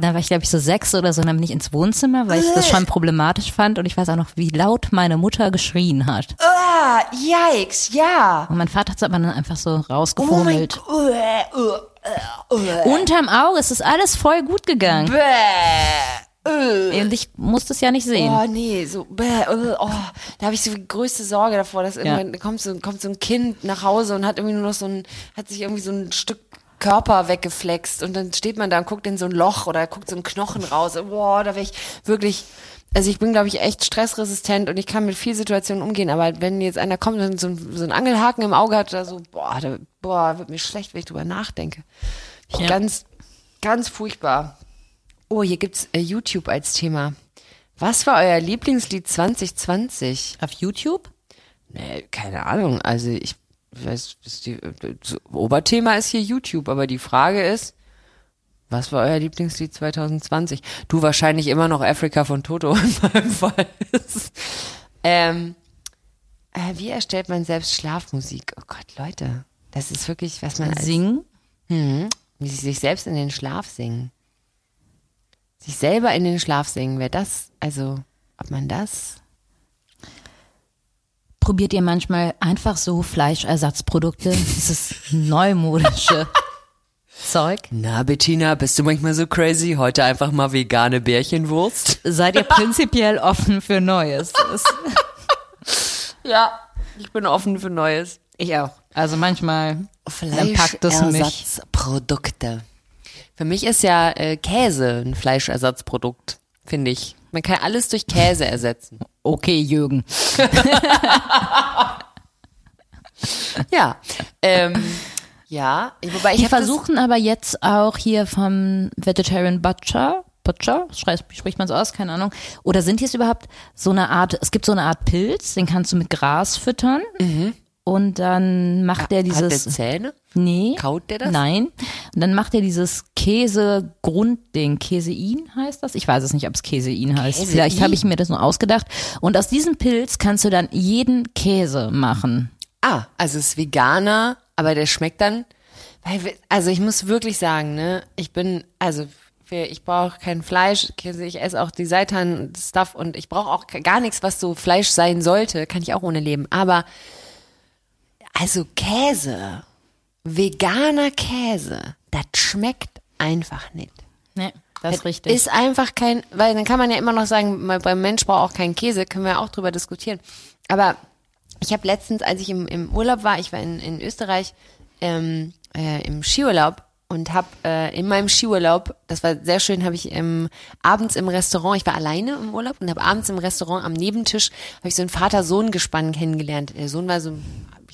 Da war ich, glaube ich, so sechs oder so, und dann bin ich ins Wohnzimmer, weil ich das schon problematisch fand und ich weiß auch noch, wie laut meine Mutter geschrien hat. ah, yikes, ja. Und mein Vater hat es aber dann einfach so Oh mein rausgefummelt. Äh, äh, äh, Unterm Auge, es ist alles voll gut gegangen. bäh, äh. Und ich musste es ja nicht sehen. Oh nee, so, bäh, äh, oh, da habe ich so die größte Sorge davor, dass irgendwann kommt, so, kommt so ein Kind nach Hause und hat irgendwie nur noch so ein, hat sich irgendwie so ein Stück Körper weggeflext und dann steht man da und guckt in so ein Loch oder guckt so ein Knochen raus. Boah, da wäre ich wirklich, also ich bin glaube ich echt stressresistent und ich kann mit viel Situationen umgehen, aber wenn jetzt einer kommt und so, so einen Angelhaken im Auge hat oder so, boah, da, boah, wird mir schlecht, wenn ich drüber nachdenke. Ja. Ganz, ganz furchtbar. Oh, hier gibt's äh, YouTube als Thema. Was war euer Lieblingslied 2020? Auf YouTube? Nee, keine Ahnung. Also ich weiß, ist die, das Oberthema ist hier YouTube, aber die Frage ist, was war euer Lieblingslied 2020? Du wahrscheinlich immer noch Afrika von Toto in meinem Fall. ähm, äh, wie erstellt man selbst Schlafmusik? Oh Gott, Leute, das ist wirklich, was man Singen? wie sie sich selbst in den Schlaf singen. Sich selber in den Schlaf singen, wäre das, also, ob man das Probiert ihr manchmal einfach so Fleischersatzprodukte? Dieses neumodische Zeug? Na, Bettina, bist du manchmal so crazy? Heute einfach mal vegane Bärchenwurst? Seid ihr prinzipiell offen für Neues? Ja, ich bin offen für Neues. Ich auch. Also manchmal packt es mich. Fleischersatzprodukte. Für mich ist ja äh, Käse ein Fleischersatzprodukt, finde ich. Man kann alles durch Käse ersetzen. Okay, Jürgen. Ja, ähm, ja. Wobei ich Die das- versuchen aber jetzt auch hier vom Vegetarian Butcher Carpaccia, spricht man so aus, keine Ahnung. Oder sind die es überhaupt so eine Art, es gibt so eine Art Pilz, den kannst du mit Gras füttern. Und dann macht er Hat der dieses. Zähne? Nee. Kaut der das? Nein. Und dann macht er dieses Käse-Grundding. Käsein heißt das? Ich weiß es nicht, ob es Käsein heißt. Käsein? Vielleicht habe ich mir das nur ausgedacht. Und aus diesem Pilz kannst du dann jeden Käse machen. Ah, also es ist Veganer, aber der schmeckt dann. Weil, also ich muss wirklich sagen, ne, ich bin, also ich brauche kein Fleisch, Käse, ich esse auch die Seitan-Stuff und ich brauche auch gar nichts, was so Fleisch sein sollte, kann ich auch ohne leben. Aber also Käse, veganer Käse, das schmeckt einfach nicht. Nee, das ist richtig. Ist einfach kein, weil dann kann man ja immer noch sagen, beim Mensch braucht auch kein Käse, können wir ja auch drüber diskutieren. Aber ich habe letztens, als ich im, im Urlaub war, ich war in, in Österreich ähm, äh, im Skiurlaub und habe äh, in meinem Skiurlaub, das war sehr schön, habe ich ähm, abends im Restaurant, ich war alleine im Urlaub und habe abends im Restaurant am Nebentisch habe ich so ein Vater-Sohn-Gespann kennengelernt. Der Sohn war so,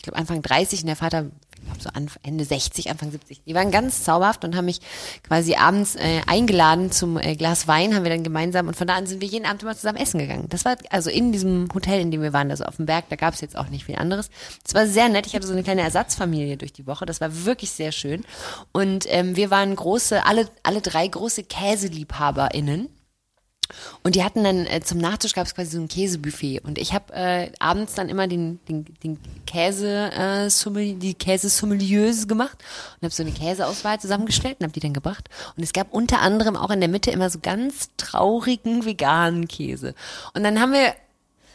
glaube Anfang 30 und der Vater ich glaube so Anf- Ende 60, Anfang 70. Die waren ganz zauberhaft und haben mich quasi abends äh, eingeladen zum äh, Glas Wein, haben wir dann gemeinsam und von da an sind wir jeden Abend immer zusammen essen gegangen. Das war also in diesem Hotel, in dem wir waren, also auf dem Berg, da gab es jetzt auch nicht viel anderes. Das war sehr nett. Ich hatte so eine kleine Ersatzfamilie durch die Woche. Das war wirklich sehr schön. Und ähm, wir waren große, alle, alle drei große KäseliebhaberInnen. Und die hatten dann äh, zum Nachtisch gab es quasi so ein Käsebuffet. Und ich habe äh, abends dann immer den den, den Käse äh, Sommelier, die Käsesommeliers gemacht und habe so eine Käseauswahl zusammengestellt und habe die dann gebracht. Und es gab unter anderem auch in der Mitte immer so ganz traurigen veganen Käse. Und dann haben wir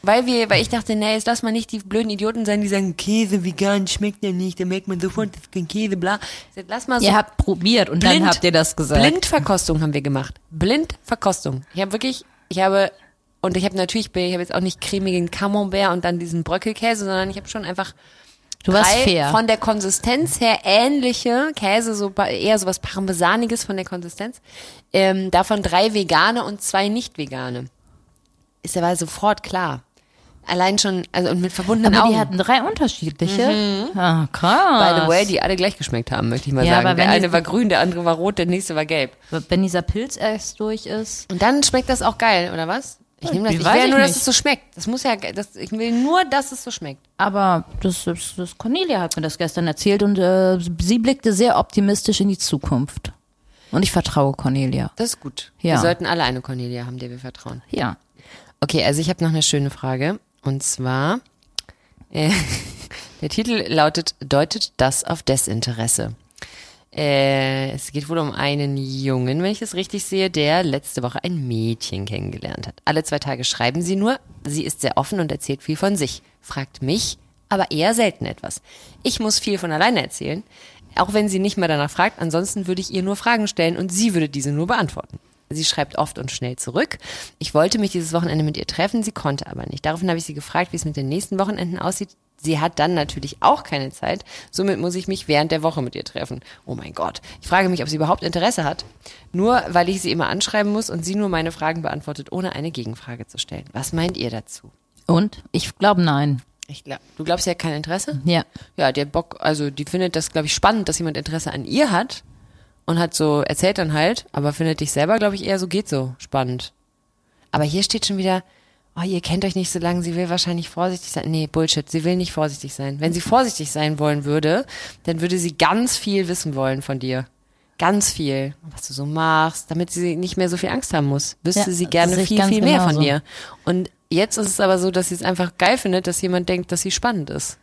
weil wir, weil ich dachte, nee, jetzt lass mal nicht die blöden Idioten sein, die sagen, Käse vegan schmeckt ja nicht, da merkt man sofort, das ist kein Käse, bla. Lass mal so Ihr habt probiert und dann habt ihr das gesagt. Blindverkostung haben wir gemacht. Blindverkostung. Ich habe wirklich, ich habe und ich habe natürlich, ich habe jetzt auch nicht cremigen Camembert und dann diesen Bröckelkäse, sondern ich habe schon einfach Du warst drei fair. von der Konsistenz her ähnliche Käse, so eher so was Parmesaniges von der Konsistenz. Ähm, davon drei vegane und zwei nicht vegane. Ist aber sofort klar. Allein schon, also und mit verbundenen Aber Augen. die hatten drei unterschiedliche. Ah, krass. By the way, die alle gleich geschmeckt haben, möchte ich mal Ja, sagen. aber Der eine war grün, der andere war rot, der nächste war gelb. Wenn dieser Pilz erst durch ist. Und dann schmeckt das auch geil, oder was? Ich nehme das. Ich will ja nur, dass es so schmeckt. Das muss ja, das, ich will nur, dass es so schmeckt. Aber das, das, das Cornelia hat mir das gestern erzählt und äh, sie blickte sehr optimistisch in die Zukunft. Und ich vertraue Cornelia. Das ist gut. Ja. Wir sollten alle eine Cornelia haben, der wir vertrauen. Ja. Okay, also ich habe noch eine schöne Frage. Und zwar, äh, der Titel lautet, deutet das auf Desinteresse? Äh, es geht wohl um einen Jungen, wenn ich es richtig sehe, der letzte Woche ein Mädchen kennengelernt hat. Alle zwei Tage schreiben sie nur. Sie ist sehr offen und erzählt viel von sich. Fragt mich, aber eher selten etwas. Ich muss viel von alleine erzählen, auch wenn sie nicht mehr danach fragt. Ansonsten würde ich ihr nur Fragen stellen und sie würde diese nur beantworten. Sie schreibt oft und schnell zurück. Ich wollte mich dieses Wochenende mit ihr treffen, sie konnte aber nicht. Daraufhin habe ich sie gefragt, wie es mit den nächsten Wochenenden aussieht. Sie hat dann natürlich auch keine Zeit. Somit muss ich mich während der Woche mit ihr treffen. Oh mein Gott. Ich frage mich, ob sie überhaupt Interesse hat. Nur weil ich sie immer anschreiben muss und sie nur meine Fragen beantwortet, ohne eine Gegenfrage zu stellen. Was meint ihr dazu? Und? Ich glaube nein. Ich glaub, du glaubst, sie hat kein Interesse? Ja. Ja, hat Bock, also die findet das, glaube ich, spannend, dass jemand Interesse an ihr hat und hat so, erzählt dann halt, aber findet dich selber, glaube ich, eher so geht so spannend. Aber hier steht schon wieder, oh, ihr kennt euch nicht so lange, sie will wahrscheinlich vorsichtig sein. Nee, Bullshit, sie will nicht vorsichtig sein. Wenn sie vorsichtig sein wollen würde, dann würde sie ganz viel wissen wollen von dir. Ganz viel, was du so machst, damit sie nicht mehr so viel Angst haben muss. Wüsste Ja, sie gerne viel, viel mehr von genauso. dir. Und jetzt ist es aber so, dass sie es einfach geil findet, dass jemand denkt, dass sie spannend ist.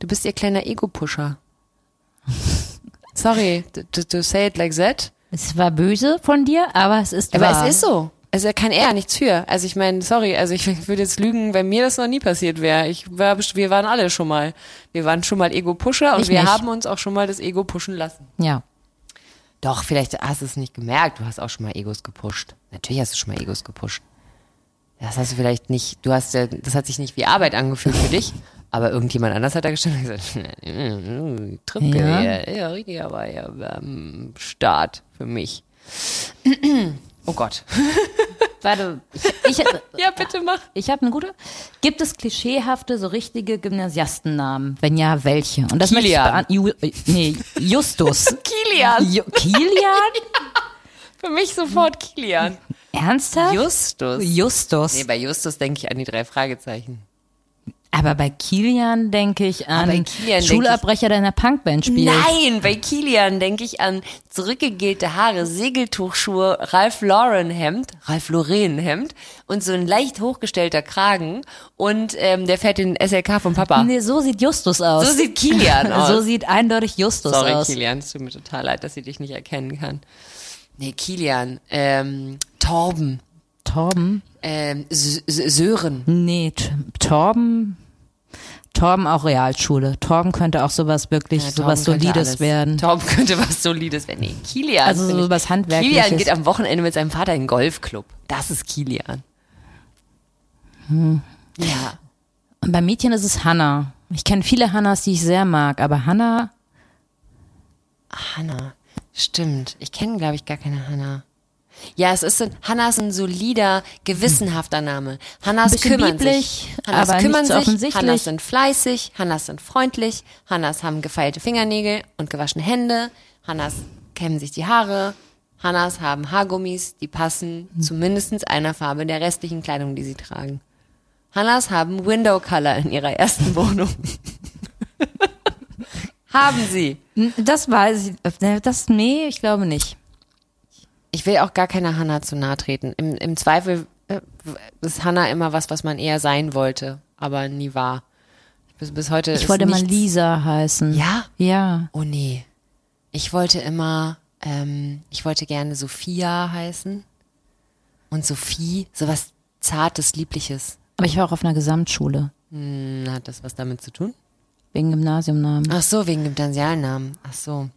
Du bist ihr kleiner Ego-Pusher. Sorry, to, to, say it like that. Es war böse von dir, aber es ist Aber wahr. es ist so. Also kann er nichts für. Also ich meine, sorry, also ich würde jetzt lügen, wenn mir das noch nie passiert wäre. Ich war, wir waren alle schon mal, wir waren schon mal Ego-Pusher und Ich wir nicht. haben uns auch schon mal das Ego pushen lassen. Ja. Doch, vielleicht hast du es nicht gemerkt. Du hast auch schon mal Egos gepusht. Natürlich hast du schon mal Egos gepusht. Das hast du vielleicht nicht, du hast ja, das hat sich nicht wie Arbeit angefühlt für dich, aber irgendjemand anders hat da gestanden und gesagt, Trippe, Ja. ja, ja richtig, aber ja, ähm, Start für mich. Oh Gott. Warte, ich, ich, Ja, bitte mach. ich habe eine gute. Gibt es klischeehafte, so richtige Gymnasiastennamen? Wenn ja, welche? Und das Kilian. Ju, äh, nee, Justus. Kilian. Ju, Kilian? Für mich sofort Kilian. Ernsthaft? Justus. Justus. Nee, bei Justus denke ich an die drei Fragezeichen. Aber bei Kilian denke ich an bei Kilian denk Schulabbrecher, der in der Punkband spielt. Nein, bei Kilian denke ich an zurückgegelte Haare, Segeltuchschuhe, Ralph Lauren Hemd, Ralph Lauren Hemd und so ein leicht hochgestellter Kragen und ähm, der fährt den SLK vom Papa. Nee, so sieht Justus aus. So sieht Kilian aus. So sieht eindeutig Justus Sorry, aus. Kilian, es tut mir total leid, dass ich dich nicht erkennen kann. Nee, Kilian, ähm, Torben, Torben? Ähm, Sören. Nee, Torben. Torben auch Realschule. Torben könnte auch sowas wirklich, Ja, sowas Solides alles. werden. Torben könnte was Solides werden. Nee, Kilian. Also finde so ich- was Handwerkliches. Kilian geht am Wochenende mit seinem Vater in den Golfclub. Das ist Kilian. Hm. Ja. Und bei Mädchen ist es Hannah. Ich kenne viele Hannas, die ich sehr mag, aber Hannah, Hanna. Stimmt. Ich kenne, glaube ich, gar keine Hanna. Ja, es ist ein, Hanna ist ein solider, gewissenhafter Name. Hannas kümmern bieblich, sich. Hannas aber kümmern sich. Hannas sind fleißig. Hannas sind freundlich. Hannas haben gefeilte Fingernägel und gewaschene Hände. Hannas kämmen sich die Haare. Hannas haben Haargummis, die passen zu mindestens einer Farbe der restlichen Kleidung, die sie tragen. Hannas haben Window Color in ihrer ersten Wohnung. haben sie. das weiß ich, äh, das, nee, ich glaube nicht. Ich will auch gar keiner Hanna zu nahe treten. Im, im Zweifel äh, ist Hanna immer was, was man eher sein wollte, aber nie war. Bis, bis heute Ich wollte mal nichts- Lisa heißen. Ja? Ja. Oh nee. Ich wollte immer, ähm, ich wollte gerne Sophia heißen. Und Sophie, sowas Zartes, Liebliches. Aber ich war auch auf einer Gesamtschule. Hm, hat das was damit zu tun? Wegen Gymnasiumnamen. Ach so, wegen Gymnasialnamen. Ach so.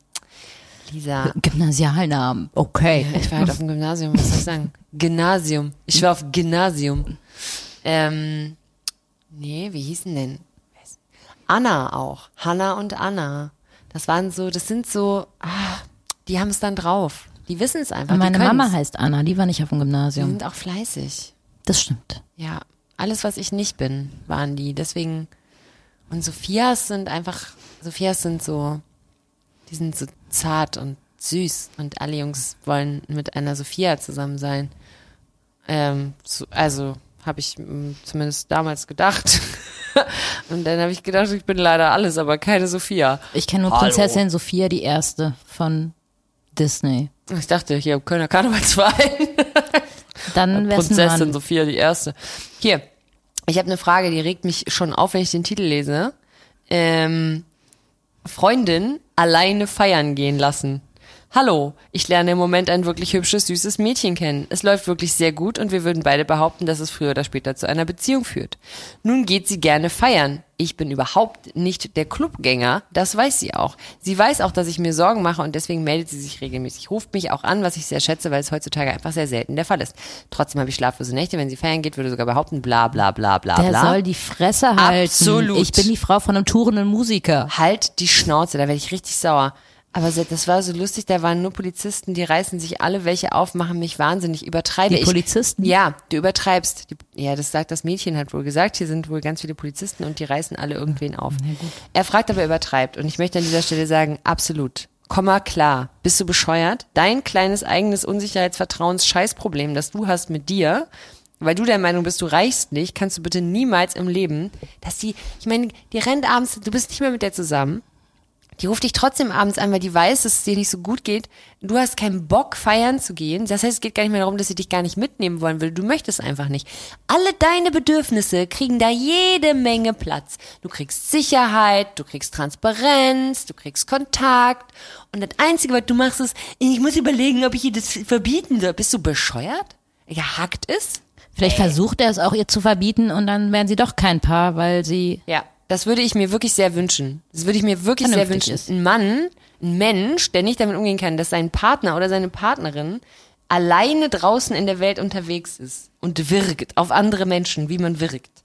Lisa. Gymnasialnamen. Okay. Ich war halt auf dem Gymnasium, was soll ich sagen? Gymnasium. Ich war auf Gymnasium. Ähm, nee, wie hießen denn? Anna auch. Hanna und Anna. Das waren so, das sind so, ah, die haben es dann drauf. Die wissen es einfach. Meine die Mama heißt Anna, die war nicht auf dem Die Gymnasium. sind auch fleißig. Das stimmt. Ja, alles, was ich nicht bin, waren die. Deswegen, und Sophias sind einfach, Sophias sind so, die sind so zart und süß und alle Jungs wollen mit einer Sophia zusammen sein. Ähm, so, also habe ich mm, zumindest damals gedacht. und dann habe ich gedacht, ich bin leider alles, aber keine Sophia. Ich kenne nur Hallo. Prinzessin Sophia, die erste von Disney. Ich dachte, hier Kölner Karnevalsverein. Dann wär's ein Prinzessin Mann. Sophia die Erste. Hier, ich habe eine Frage, die regt mich schon auf, wenn ich den Titel lese. Ähm, Freundin alleine feiern gehen lassen. Hallo, ich lerne im Moment ein wirklich hübsches, süßes Mädchen kennen. Es läuft wirklich sehr gut und wir würden beide behaupten, dass es früher oder später zu einer Beziehung führt. Nun geht sie gerne feiern. Ich bin überhaupt nicht der Clubgänger, das weiß sie auch. Sie weiß auch, dass ich mir Sorgen mache und deswegen meldet sie sich regelmäßig, ruft mich auch an, was ich sehr schätze, weil es heutzutage einfach sehr selten der Fall ist. Trotzdem habe ich schlaflose Nächte, wenn sie feiern geht, würde sogar behaupten, bla bla bla bla Der bla. soll die Fresse halten. Absolut. Ich bin die Frau von einem tourenden Musiker. halt die Schnauze, da werde ich richtig sauer. Aber das war so lustig, da waren nur Polizisten, die reißen sich alle welche auf, machen mich wahnsinnig, übertreibe Die ich. Polizisten? Ja, du übertreibst. Die, ja, das sagt das Mädchen, hat wohl gesagt, hier sind wohl ganz viele Polizisten und die reißen alle irgendwen auf. Er fragt, ob er übertreibt und ich möchte an dieser Stelle sagen, absolut. Komm mal klar. Bist du bescheuert? Dein kleines eigenes Unsicherheitsvertrauens-Scheißproblem, das du hast mit dir, weil du der Meinung bist, du reichst nicht, kannst du bitte niemals im Leben, dass die, ich meine, die rennt abends, du bist nicht mehr mit der zusammen. Die ruft dich trotzdem abends an, weil die weiß, dass es dir nicht so gut geht. Du hast keinen Bock, feiern zu gehen. Das heißt, es geht gar nicht mehr darum, dass sie dich gar nicht mitnehmen wollen will. Du möchtest einfach nicht. Alle deine Bedürfnisse kriegen da jede Menge Platz. Du kriegst Sicherheit, du kriegst Transparenz, du kriegst Kontakt. Und das Einzige, was du machst, ist, ich muss überlegen, ob ich ihr das verbieten soll. Bist du bescheuert? Gehackt ist? Vielleicht versucht er es auch ihr zu verbieten und dann wären sie doch kein Paar, weil sie Ja, das würde ich mir wirklich sehr wünschen. Das würde ich mir wirklich sehr wünschen. ist. Ein Mann, ein Mensch, der nicht damit umgehen kann, dass sein Partner oder seine Partnerin alleine draußen in der Welt unterwegs ist und wirkt auf andere Menschen, wie man wirkt.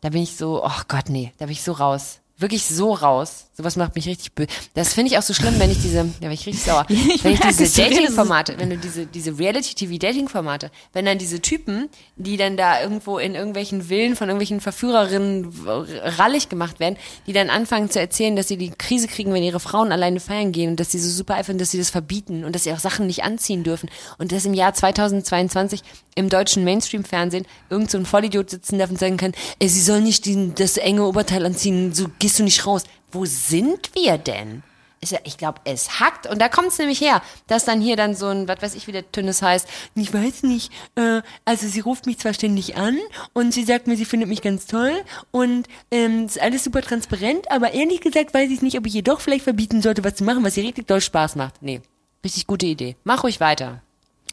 Da bin ich so, oh Gott, nee, da bin ich so raus. wirklich so raus. Sowas macht mich richtig böse. Das finde ich auch so schlimm, wenn ich diese, ja, bin ich richtig sauer, wenn ich diese Dating-Formate, wenn du diese, diese Reality-TV-Dating-Formate, wenn dann diese Typen, die dann da irgendwo in irgendwelchen Villen von irgendwelchen Verführerinnen rallig gemacht werden, die dann anfangen zu erzählen, dass sie die Krise kriegen, wenn ihre Frauen alleine feiern gehen und dass sie so super eifern, dass sie das verbieten und dass sie auch Sachen nicht anziehen dürfen und dass im Jahr 2022 im deutschen Mainstream-Fernsehen irgend so ein Vollidiot sitzen darf und sagen kann, ey, sie soll nicht diesen, das enge Oberteil anziehen, so gehst du nicht raus. Wo sind wir denn? Ja, ich glaube, es hackt. Und da kommt es nämlich her, dass dann hier dann so ein, was weiß ich, wie der Tünnes heißt, ich weiß nicht, äh, also sie ruft mich zwar ständig an und sie sagt mir, sie findet mich ganz toll und ähm, ist alles super transparent, aber ehrlich gesagt weiß ich nicht, ob ich ihr doch vielleicht verbieten sollte, was zu machen, was ihr richtig doll Spaß macht. Nee, richtig gute Idee. Mach ruhig weiter.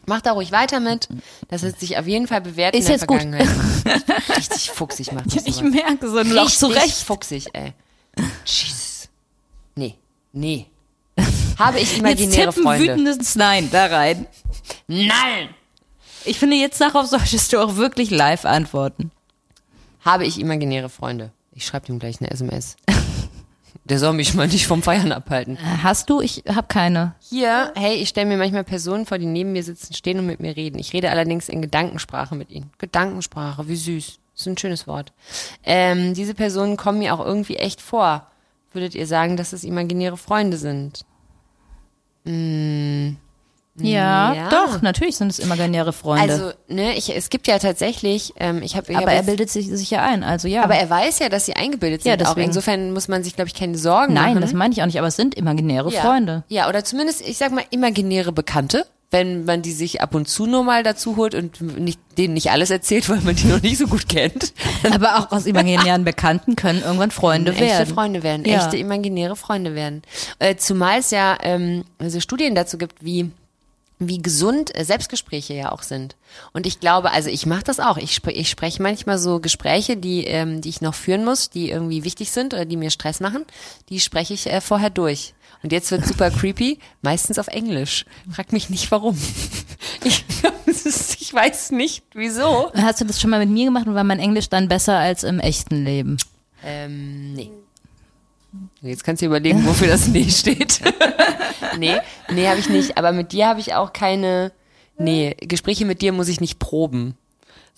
Mach da ruhig weiter mit. Das wird sich auf jeden Fall bewährt Ist in der jetzt gut. Vergangenheit. Richtig fuchsig macht das Ich merke so, auch zu Richtig Recht. fuchsig, ey. Jesus. Nee, nee. Habe ich Jetzt imaginäre tippen Freunde? wütendes Nein da rein. Nein! Ich finde, jetzt darauf solltest du auch wirklich live antworten. Habe ich imaginäre Freunde? Ich schreibe ihm gleich eine SMS. Der soll mich mal nicht vom Feiern abhalten. Äh, Hast du? Ich habe keine. Hier, hey, ich stelle mir manchmal Personen vor, die neben mir sitzen, stehen und mit mir reden. Ich rede allerdings in Gedankensprache mit ihnen. Gedankensprache, wie süß. Das ist ein schönes Wort. Ähm, diese Personen kommen mir auch irgendwie echt vor. Würdet ihr sagen, dass es imaginäre Freunde sind? Ja, Ja. doch, natürlich sind es imaginäre Freunde. Also, ne, ich, es gibt ja tatsächlich, ähm, ich habe, aber hab er bildet sich sicher ein, also ja. aber er weiß ja, dass sie eingebildet sind. Ja, auch deswegen. insofern muss man sich, glaube ich, keine Sorgen Nein, machen. das meine ich auch nicht, aber es sind imaginäre ja. Freunde. Ja, oder zumindest, ich sag mal, imaginäre Bekannte, wenn man die sich ab und zu nur mal dazu holt und nicht, denen nicht alles erzählt, weil man die noch nicht so gut kennt. Aber auch aus imaginären Bekannten können irgendwann Freunde echte werden. Freunde werden, Ja. echte imaginäre Freunde werden. Äh, zumal es ja ähm, also Studien dazu gibt, wie wie gesund äh, Selbstgespräche ja auch sind. Und ich glaube, also ich mache das auch. Ich, spre ich spreche manchmal so Gespräche, die, ähm, die ich noch führen muss, die irgendwie wichtig sind oder die mir Stress machen, die spreche ich äh, vorher durch. Und jetzt wird super creepy, meistens auf Englisch. Frag mich nicht warum. Ich, ist- ich weiß nicht wieso. Hast du das schon mal mit mir gemacht und war mein Englisch dann besser als im echten Leben? Ähm, nee. Jetzt kannst du dir überlegen, wofür das Nee steht. nee, nee, habe ich nicht. Aber mit dir habe ich auch keine. Nee, Gespräche mit dir muss ich nicht proben.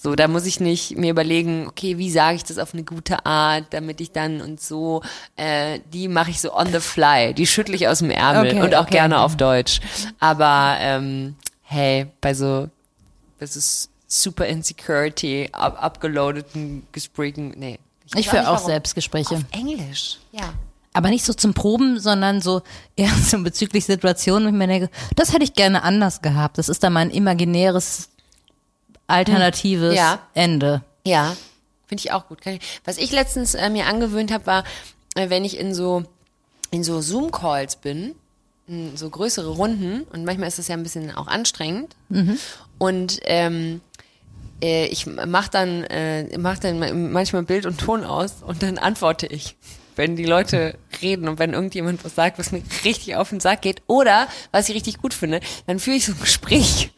So, da muss ich nicht mir überlegen, okay, wie sage ich das auf eine gute Art, damit ich dann und so, äh, die mache ich so on the fly, die schüttle ich aus dem Ärmel Okay, und auch okay. gerne auf Deutsch. Aber ähm, hey, bei so, das ist super Insecurity, ab, abgeloadeten Gesprächen, nee. Ich weiß führe auch. Selbstgespräche. Auf Englisch, ja. Aber nicht so zum Proben, sondern so eher so bezüglich Situationen, wo ich mir denke, das hätte ich gerne anders gehabt. Das ist dann mein imaginäres, alternatives Hm. Ja. Ende. Ja, finde ich auch gut. Was ich letztens äh, mir angewöhnt habe, war, äh, wenn ich in so in so Zoom-Calls bin, in so größere Runden und manchmal ist das ja ein bisschen auch anstrengend und ähm, äh, ich mache dann äh, mach dann manchmal Bild und Ton aus und dann antworte ich. Wenn die Leute reden und wenn irgendjemand was sagt, was mir richtig auf den Sack geht, oder was ich richtig gut finde, dann führe ich so ein Gespräch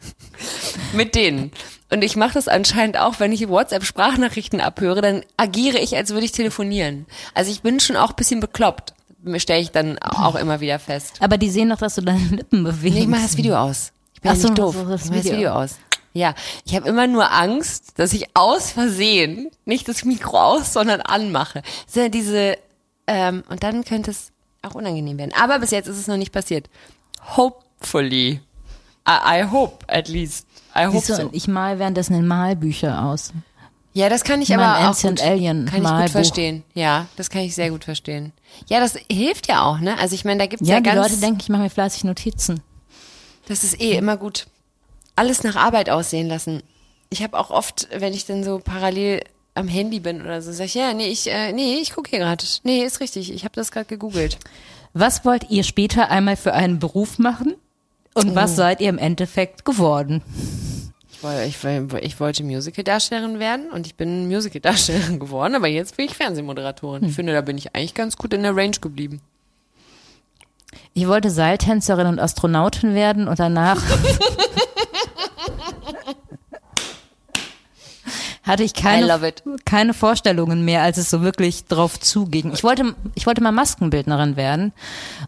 mit denen. Und ich mache das anscheinend auch, wenn ich WhatsApp-Sprachnachrichten abhöre, dann agiere ich, als würde ich telefonieren. Also ich bin schon auch ein bisschen bekloppt, stelle ich dann auch immer wieder fest. Aber die sehen doch, dass du deine Lippen bewegst. Nee, ich mache das Video aus. Ich bin Ach ja so, nicht doof. so das ich mache das Video. Video aus. Ja, ich habe immer nur Angst, dass ich aus Versehen nicht das Mikro aus, sondern anmache. Das sind ja diese, ähm, und dann könnte es auch unangenehm werden. Aber bis jetzt ist es noch nicht passiert. Hopefully. I, I hope, at least. I hope Siehst du, so. ich mal währenddessen in Malbücher aus. Ja, das kann ich Mein aber auch Ancient gut, Alien kann ich gut verstehen. Ja, das kann ich sehr gut verstehen. Ja, das hilft ja auch, ne? Also ich meine, da gibt's ja, Ja, die ganz, Leute denken, ich mache mir fleißig Notizen. das ist eh immer gut. Alles nach Arbeit aussehen lassen. Ich habe auch oft, wenn ich dann so parallel am Handy bin oder so, sag ich, ja, nee, ich, äh, nee, ich gucke hier gerade. Nee, ist richtig, ich habe das gerade gegoogelt. Was wollt ihr später einmal für einen Beruf machen? Und Oh. was seid ihr im Endeffekt geworden? Ich, ich, woll- ich wollte Musical-Darstellerin werden und ich bin Musical-Darstellerin geworden, aber jetzt bin ich Fernsehmoderatorin. Ich finde, da bin ich eigentlich ganz gut in der Range geblieben. Ich wollte Seiltänzerin und Astronautin werden und danach hatte ich keine, keine Vorstellungen mehr, als es so wirklich drauf zuging. Ich wollte, ich wollte mal Maskenbildnerin werden.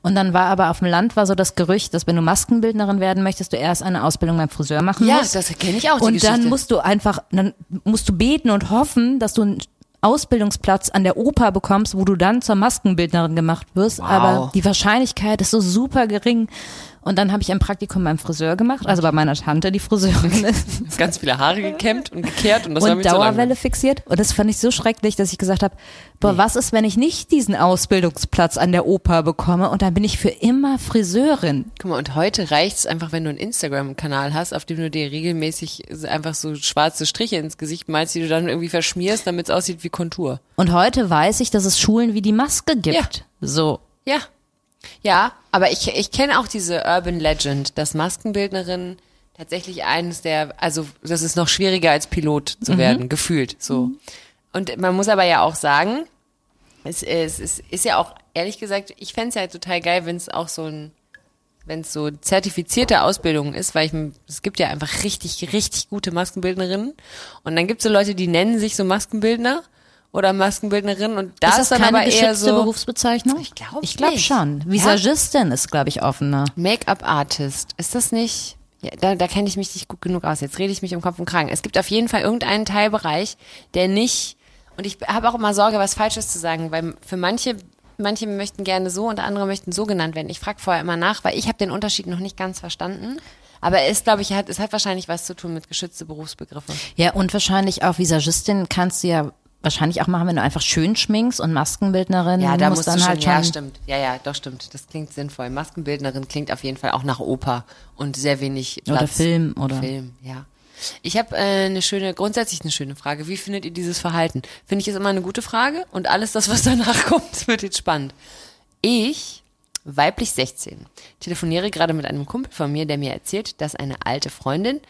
Und dann war aber auf dem Land war so das Gerücht, dass wenn du Maskenbildnerin werden möchtest, du erst eine Ausbildung beim Friseur machen Ja, musst. das kenne ich auch, die Und Geschichte. dann musst du einfach, dann musst du beten und hoffen, dass du einen Ausbildungsplatz an der Oper bekommst, wo du dann zur Maskenbildnerin gemacht wirst. Aber die Wahrscheinlichkeit ist so super gering. Und dann habe ich ein Praktikum beim Friseur gemacht, also bei meiner Tante, die Friseurin ist, ganz viele Haare gekämmt und gekehrt und das war und mir lang. Dauerwelle fixiert. Und das fand ich so schrecklich, dass ich gesagt habe, boah, was ist, wenn ich nicht diesen Ausbildungsplatz an der Oper bekomme und dann bin ich für immer Friseurin. Guck mal, und heute reicht's einfach, wenn du einen Instagram-Kanal hast, auf dem du dir regelmäßig so einfach so schwarze Striche ins Gesicht malst, die du dann irgendwie verschmierst, damit es aussieht wie Kontur. Und heute weiß ich, dass es Schulen wie die Maske gibt. So. Ja. Ja, aber ich, ich kenne auch diese Urban Legend, dass Maskenbildnerinnen tatsächlich eines der, also das ist noch schwieriger als Pilot zu werden, gefühlt so. Und man muss aber ja auch sagen, es, es, es ist ja auch, ehrlich gesagt, ich fänd's ja total geil, wenn es auch so ein, wenn es so zertifizierte Ausbildung ist, weil ich, es gibt ja einfach richtig, richtig gute Maskenbildnerinnen. Und dann gibt's so Leute, die nennen sich so Maskenbildner oder Maskenbildnerin und da ist, ist das dann aber eher so Berufsbezeichnung? Ich glaub Ich glaube schon. Ja? Visagistin ist, glaube ich, offener. Make-up-Artist. Ist das nicht? Ja, da, da kenne ich mich nicht gut genug aus. Jetzt rede ich mich um Kopf und Kragen. Es gibt auf jeden Fall irgendeinen Teilbereich, der nicht. Und ich habe auch immer Sorge, was Falsches zu sagen, weil für manche, manche möchten gerne so und andere möchten so genannt werden. Ich frage vorher immer nach, weil ich habe den Unterschied noch nicht ganz verstanden. Aber es, glaube ich, hat, es hat wahrscheinlich was zu tun mit geschützte Berufsbegriffe. Ja, und wahrscheinlich auch Visagistin kannst du ja wahrscheinlich auch machen, wenn du einfach schön schminkst und Maskenbildnerin Ja, da musst musst dann du schon, halt ja, schon stimmt. Ja, ja, doch, stimmt. Das klingt sinnvoll. Maskenbildnerin klingt auf jeden Fall auch nach Oper und sehr wenig Platz. Oder Film, oder? Film, ja. Ich habe äh, eine schöne, grundsätzlich eine schöne Frage. Wie findet ihr dieses Verhalten? Finde ich ist immer eine gute Frage und alles das, was danach kommt, wird jetzt spannend. Ich, weiblich 16, telefoniere gerade mit einem Kumpel von mir, der mir erzählt, dass eine alte Freundin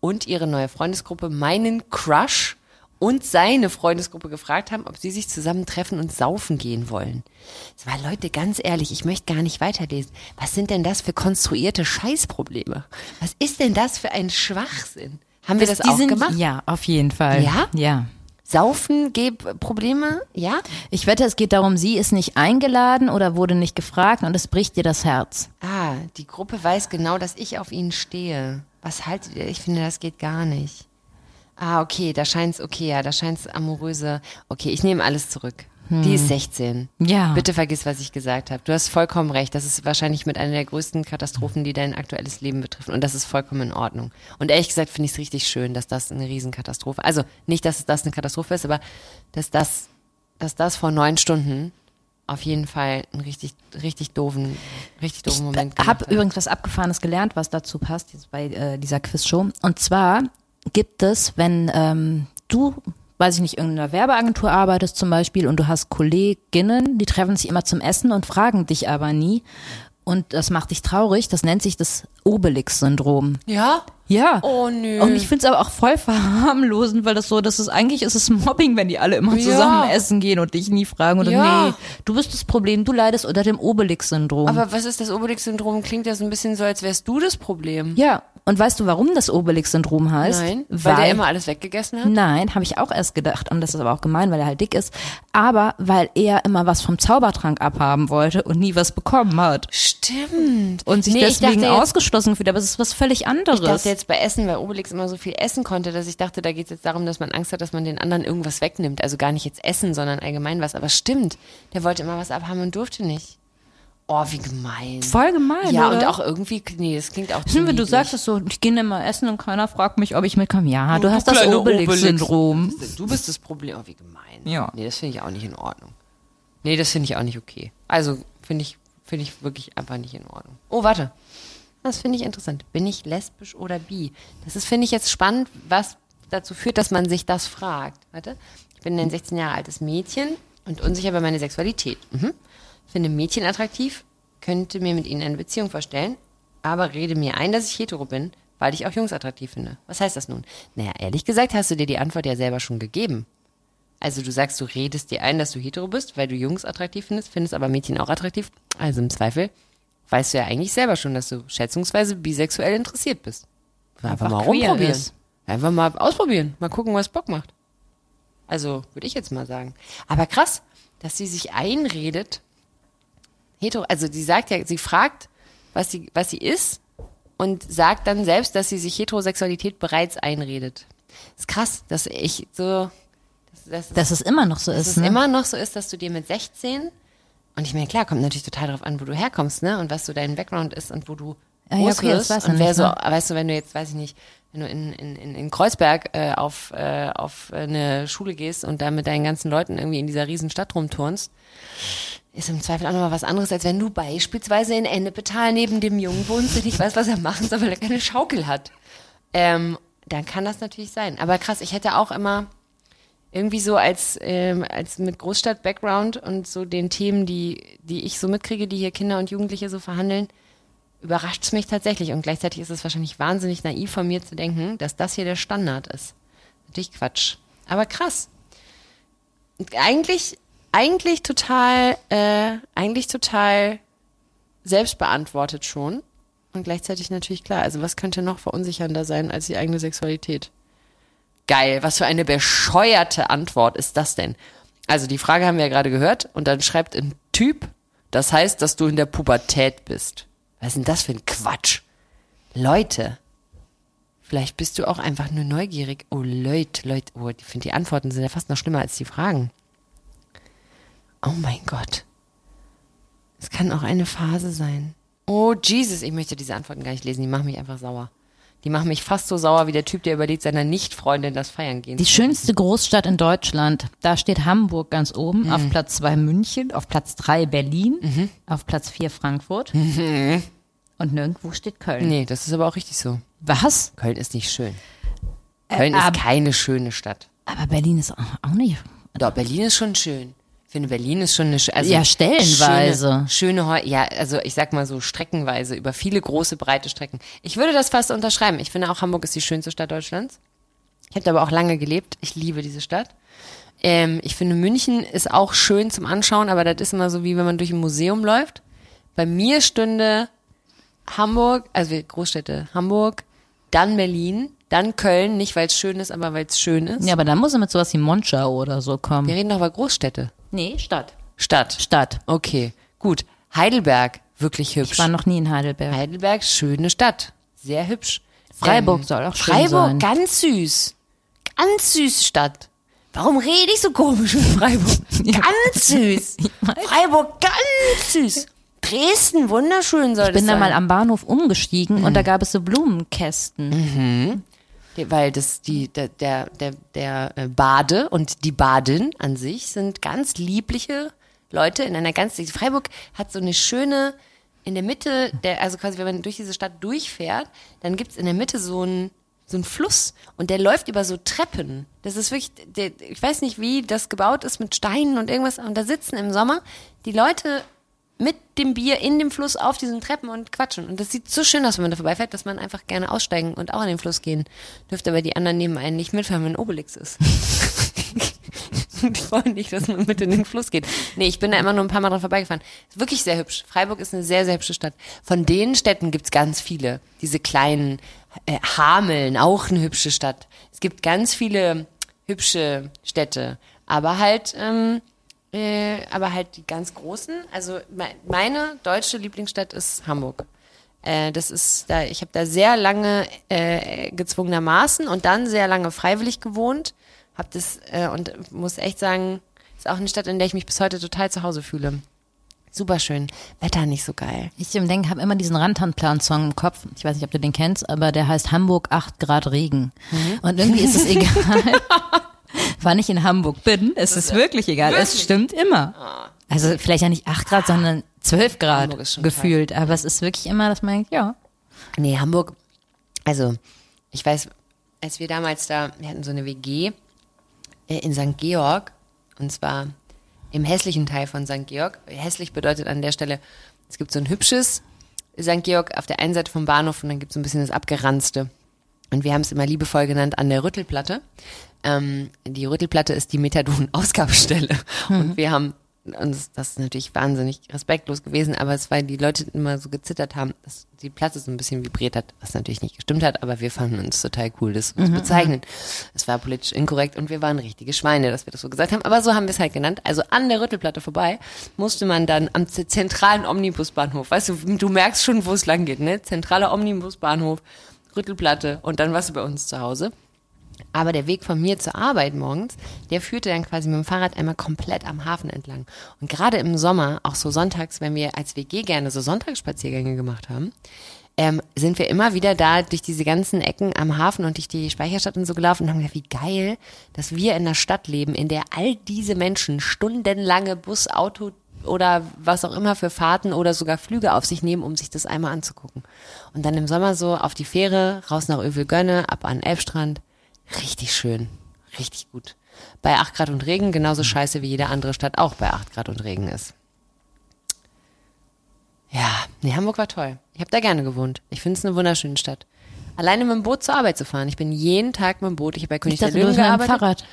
und ihre neue Freundesgruppe meinen Crush und seine Freundesgruppe gefragt haben, ob sie sich zusammen treffen und saufen gehen wollen. Das war Leute, ganz ehrlich, ich möchte gar nicht weiterlesen. Was sind denn das für konstruierte Scheißprobleme? Was ist denn das für ein Schwachsinn? Haben wir das, die auch sind, gemacht? Ja, auf jeden Fall. Ja? Ja. Saufen, Probleme? Ja? Ich wette, es geht darum, sie ist nicht eingeladen oder wurde nicht gefragt und es bricht dir das Herz. Ah, die Gruppe weiß genau, dass ich auf ihn stehe. Was haltet ihr? Ich finde, das geht gar nicht. Ah, okay, da scheint's, okay, ja, da scheint's amoröse. Okay, ich nehme alles zurück. Die ist 16. Ja. Bitte vergiss, was ich gesagt habe. Du hast vollkommen recht. Das ist wahrscheinlich mit einer der größten Katastrophen, die dein aktuelles Leben betreffen. Und das ist vollkommen in Ordnung. Und ehrlich gesagt finde ich es richtig schön, dass das eine Riesenkatastrophe, also nicht, dass das eine Katastrophe ist, aber dass das, dass das vor neun Stunden auf jeden Fall einen richtig, richtig doofen, richtig doofen Moment Ich habe übrigens was Abgefahrenes gelernt, was dazu passt, jetzt bei äh, dieser Quizshow. Und zwar gibt es, wenn ähm, du, weiß ich nicht, irgendeiner Werbeagentur arbeitest zum Beispiel und du hast Kolleginnen, die treffen sich immer zum Essen und fragen dich aber nie. Und das macht dich traurig. Das nennt sich das Obelix-Syndrom. Ja? Ja. Oh, nö. Und ich finde es aber auch voll verharmlosend, weil das so, das ist eigentlich ist es Mobbing, wenn die alle immer Ja. zusammen essen gehen und dich nie fragen oder Ja. nee, du bist das Problem, du leidest unter dem Obelix-Syndrom. Aber was ist das Obelix-Syndrom? Klingt ja so ein bisschen so, als wärst du das Problem. Ja, und weißt du, warum das Obelix-Syndrom heißt? Nein, weil, der immer alles weggegessen hat. Nein, habe ich auch erst gedacht. Und das ist aber auch gemein, weil er halt dick ist. Aber weil er immer was vom Zaubertrank abhaben wollte und nie was bekommen hat. Stimmt. Und sich Nee, deswegen jetzt- ausgeschlossen fühlt. Aber es ist was völlig anderes. Jetzt bei Essen, weil Obelix immer so viel essen konnte, dass ich dachte, da geht es jetzt darum, dass man Angst hat, dass man den anderen irgendwas wegnimmt. Also gar nicht jetzt essen, sondern allgemein was. Aber stimmt, der wollte immer was abhaben und durfte nicht. Oh, wie gemein. Voll gemein, Ja, oder? und auch irgendwie, nee, das klingt auch Hm, Du sagst es so, ich gehe immer essen und keiner fragt mich, ob ich mitkomme. Ja, du hast das Obelix-Syndrom. Obelix. Du bist das Problem. Oh, wie gemein. Ja. Nee, das finde ich auch nicht in Ordnung. Nee, das finde ich auch nicht okay. Also, finde ich, finde ich wirklich einfach nicht in Ordnung. Oh, warte. Das finde ich interessant. Bin ich lesbisch oder bi? Das ist, finde ich, jetzt spannend, was dazu führt, dass man sich das fragt. Warte. Ich bin ein 16 Jahre altes Mädchen und unsicher über meine Sexualität. Mhm. Finde Mädchen attraktiv, könnte mir mit ihnen eine Beziehung vorstellen, aber rede mir ein, dass ich hetero bin, weil ich auch Jungs attraktiv finde. Was heißt das nun? Naja, ehrlich gesagt hast du dir die Antwort ja selber schon gegeben. Also du sagst, du redest dir ein, dass du hetero bist, weil du Jungs attraktiv findest, findest aber Mädchen auch attraktiv. Also im Zweifel weißt du ja eigentlich selber schon, dass du schätzungsweise bisexuell interessiert bist. Einfach, Einfach mal rumprobieren. ist. Einfach mal ausprobieren. Mal gucken, was Bock macht. Also, würde ich jetzt mal sagen. Aber krass, dass sie sich einredet, hetero, also sie sagt ja, sie fragt, was sie, was sie ist und sagt dann selbst, dass sie sich Heterosexualität bereits einredet. ist krass, dass ich so, dass, dass, Dass es immer noch so dass ist. es ne? immer noch so ist, dass du dir mit 16 und ich meine, klar, kommt natürlich total darauf an, wo du herkommst, ne? Und was so dein Background ist und wo du ja, groß okay, wirst. und wer nicht, so, ne? weißt du, wenn du jetzt, weiß ich nicht, wenn du in, in, in, in Kreuzberg äh, auf, äh, auf eine Schule gehst und da mit deinen ganzen Leuten irgendwie in dieser riesen Stadt rumturnst, ist im Zweifel auch nochmal was anderes, als wenn du beispielsweise in Ennepetal neben dem Jungen wohnst, der nicht weiß, was er machen soll, weil er keine Schaukel hat. Ähm, dann kann das natürlich sein. Aber krass, ich hätte auch immer irgendwie so als, ähm, als mit Großstadt-Background und so den Themen, die, die ich so mitkriege, die hier Kinder und Jugendliche so verhandeln, überrascht es mich tatsächlich. Und gleichzeitig ist es wahrscheinlich wahnsinnig naiv von mir zu denken, dass das hier der Standard ist. Natürlich Quatsch. Aber krass. Eigentlich, eigentlich total, äh, eigentlich total selbstbeantwortet schon. Und gleichzeitig natürlich klar. Also was könnte noch verunsichernder sein als die eigene Sexualität? Geil, was für eine bescheuerte Antwort ist das denn? Also die Frage haben wir ja gerade gehört und dann schreibt ein Typ, das heißt, dass du in der Pubertät bist. Was ist denn das für ein Quatsch? Leute, vielleicht bist du auch einfach nur neugierig. Oh Leute, Leute, oh, ich finde die Antworten sind ja fast noch schlimmer als die Fragen. Oh mein Gott. Es kann auch eine Phase sein. Oh Jesus, ich möchte diese Antworten gar nicht lesen, die machen mich einfach sauer. Die machen mich fast so sauer wie der Typ, der überlegt, seiner Nicht-Freundin das Feiern gehen Die schönste Großstadt in Deutschland. Da steht Hamburg ganz oben. Mhm. Auf Platz zwei München, auf Platz drei Berlin, auf Platz vier Frankfurt. Und nirgendwo steht Köln. Nee, das ist aber auch richtig so. Was? Köln ist nicht schön. Köln ab- ist keine schöne Stadt. Aber Berlin ist auch auch nicht. Doch, Berlin ist schon schön. Ich finde, Berlin ist schon eine schöne, also Ja, stellenweise. Schöne, schöne ja, also ich sag mal so streckenweise, über viele große, breite Strecken. Ich würde das fast unterschreiben. Ich finde auch Hamburg ist die schönste Stadt Deutschlands. Ich habe da aber auch lange gelebt. Ich liebe diese Stadt. Ähm, ich finde, München ist auch schön zum Anschauen, aber das ist immer so, wie wenn man durch ein Museum läuft. Bei mir stünde Hamburg, also wir Großstädte, Hamburg, dann Berlin, dann Köln, nicht weil es schön ist, aber weil es schön ist. Ja, aber da muss er mit sowas wie Monschau oder so Wir kommen. reden doch über Großstädte. Nee, Stadt. Stadt. Stadt. Okay, gut. Heidelberg, wirklich hübsch. Ich war noch nie in Heidelberg. Heidelberg, schöne Stadt. Sehr hübsch. Freiburg soll auch schön Freiburg, sein. ganz süß. Ganz süß Stadt. Warum rede ich so komisch mit Freiburg? Ganz süß. Freiburg, ganz süß. Dresden, wunderschön soll Ich bin da mal sein. am Bahnhof umgestiegen Mhm. und da gab es so Blumenkästen. Weil das die der der der, äh, Bade und die Badin an sich sind ganz liebliche Leute in einer ganz Freiburg hat so eine schöne in der Mitte der also quasi wenn man durch diese Stadt durchfährt, dann gibt's in der Mitte so ein so ein Fluss und der läuft über so Treppen. Das ist wirklich der, ich weiß nicht wie das gebaut ist mit Steinen und irgendwas und da sitzen im Sommer die Leute mit dem Bier in dem Fluss auf diesen Treppen und quatschen. Und das sieht so schön aus, wenn man da vorbeifährt, dass man einfach gerne aussteigen und auch in den Fluss gehen dürfte, aber die anderen neben einen nicht mitfahren, wenn Obelix ist. die wollen nicht, dass man mit in den Fluss geht. Nee, ich bin da immer nur ein paar Mal dran vorbeigefahren. Ist wirklich sehr hübsch. Freiburg ist eine sehr, sehr hübsche Stadt. Von den Städten gibt's ganz viele. Diese kleinen, äh, Hameln, auch eine hübsche Stadt. Es gibt ganz viele hübsche Städte. Aber halt, ähm, äh, aber halt die ganz großen. Also me- meine deutsche Lieblingsstadt ist Hamburg. Äh, das ist da, ich habe da sehr lange äh, gezwungenermaßen und dann sehr lange freiwillig gewohnt. Hab das äh, und muss echt sagen, ist auch eine Stadt, in der ich mich bis heute total zu Hause fühle. Super schön. Wetter nicht so geil. Ich im habe immer diesen Rantanplan-Song im Kopf. Ich weiß nicht, ob du den kennst, aber der heißt Hamburg 8 Grad Regen. Mhm. Und irgendwie ist es egal, wann ich in Hamburg bin. Es ist wirklich egal. Es stimmt immer. Also vielleicht ja nicht 8 Grad, sondern 12 Grad Ah. Gefühlt. Aber es ist wirklich immer, dass man denkt, ja. Nee, Hamburg, also ich weiß, als wir damals da, wir hatten so eine WG äh, in St. Georg und zwar im hässlichen Teil von St. Georg. Hässlich bedeutet an der Stelle, es gibt so ein hübsches St. Georg auf der einen Seite vom Bahnhof und dann gibt es so ein bisschen das Abgeranzte. Und wir haben es immer liebevoll genannt an der Rüttelplatte. Ähm, die Rüttelplatte ist die Methadon-Ausgabestelle. Und wir haben und das, ist natürlich wahnsinnig respektlos gewesen, aber es war, die Leute immer so gezittert haben, dass die Platte so ein bisschen vibriert hat, was natürlich nicht gestimmt hat, aber wir fanden uns total cool, das uns bezeichnen. Es war politisch inkorrekt und wir waren richtige Schweine, dass wir das so gesagt haben, aber so haben wir es halt genannt. Also an der Rüttelplatte vorbei musste man dann am zentralen Omnibusbahnhof, weißt du, du merkst schon, wo es lang geht, ne? Zentraler Omnibusbahnhof, Rüttelplatte und dann warst du bei uns zu Hause. Aber der Weg von mir zur Arbeit morgens, der führte dann quasi mit dem Fahrrad einmal komplett am Hafen entlang. Und gerade im Sommer, auch so sonntags, wenn wir als WG gerne so Sonntagsspaziergänge gemacht haben, ähm, sind wir immer wieder da durch diese ganzen Ecken am Hafen und durch die Speicherstadt und so gelaufen und haben gedacht, wie geil, dass wir in einer Stadt leben, in der all diese Menschen stundenlange Bus, Auto oder was auch immer für Fahrten oder sogar Flüge auf sich nehmen, um sich das einmal anzugucken. Und dann im Sommer so auf die Fähre, raus nach Övelgönne, ab an Elbstrand. Richtig schön. Richtig gut. Bei 8 Grad und Regen genauso scheiße wie jede andere Stadt auch bei 8 Grad und Regen ist. Ja, nee, Hamburg war toll. Ich habe da gerne gewohnt. Ich finde es eine wunderschöne Stadt. Alleine mit dem Boot zur Arbeit zu fahren. Ich bin jeden Tag mit dem Boot. Ich habe bei König Ich der dachte, du Löwen bist mit dem gearbeitet. Fahrrad.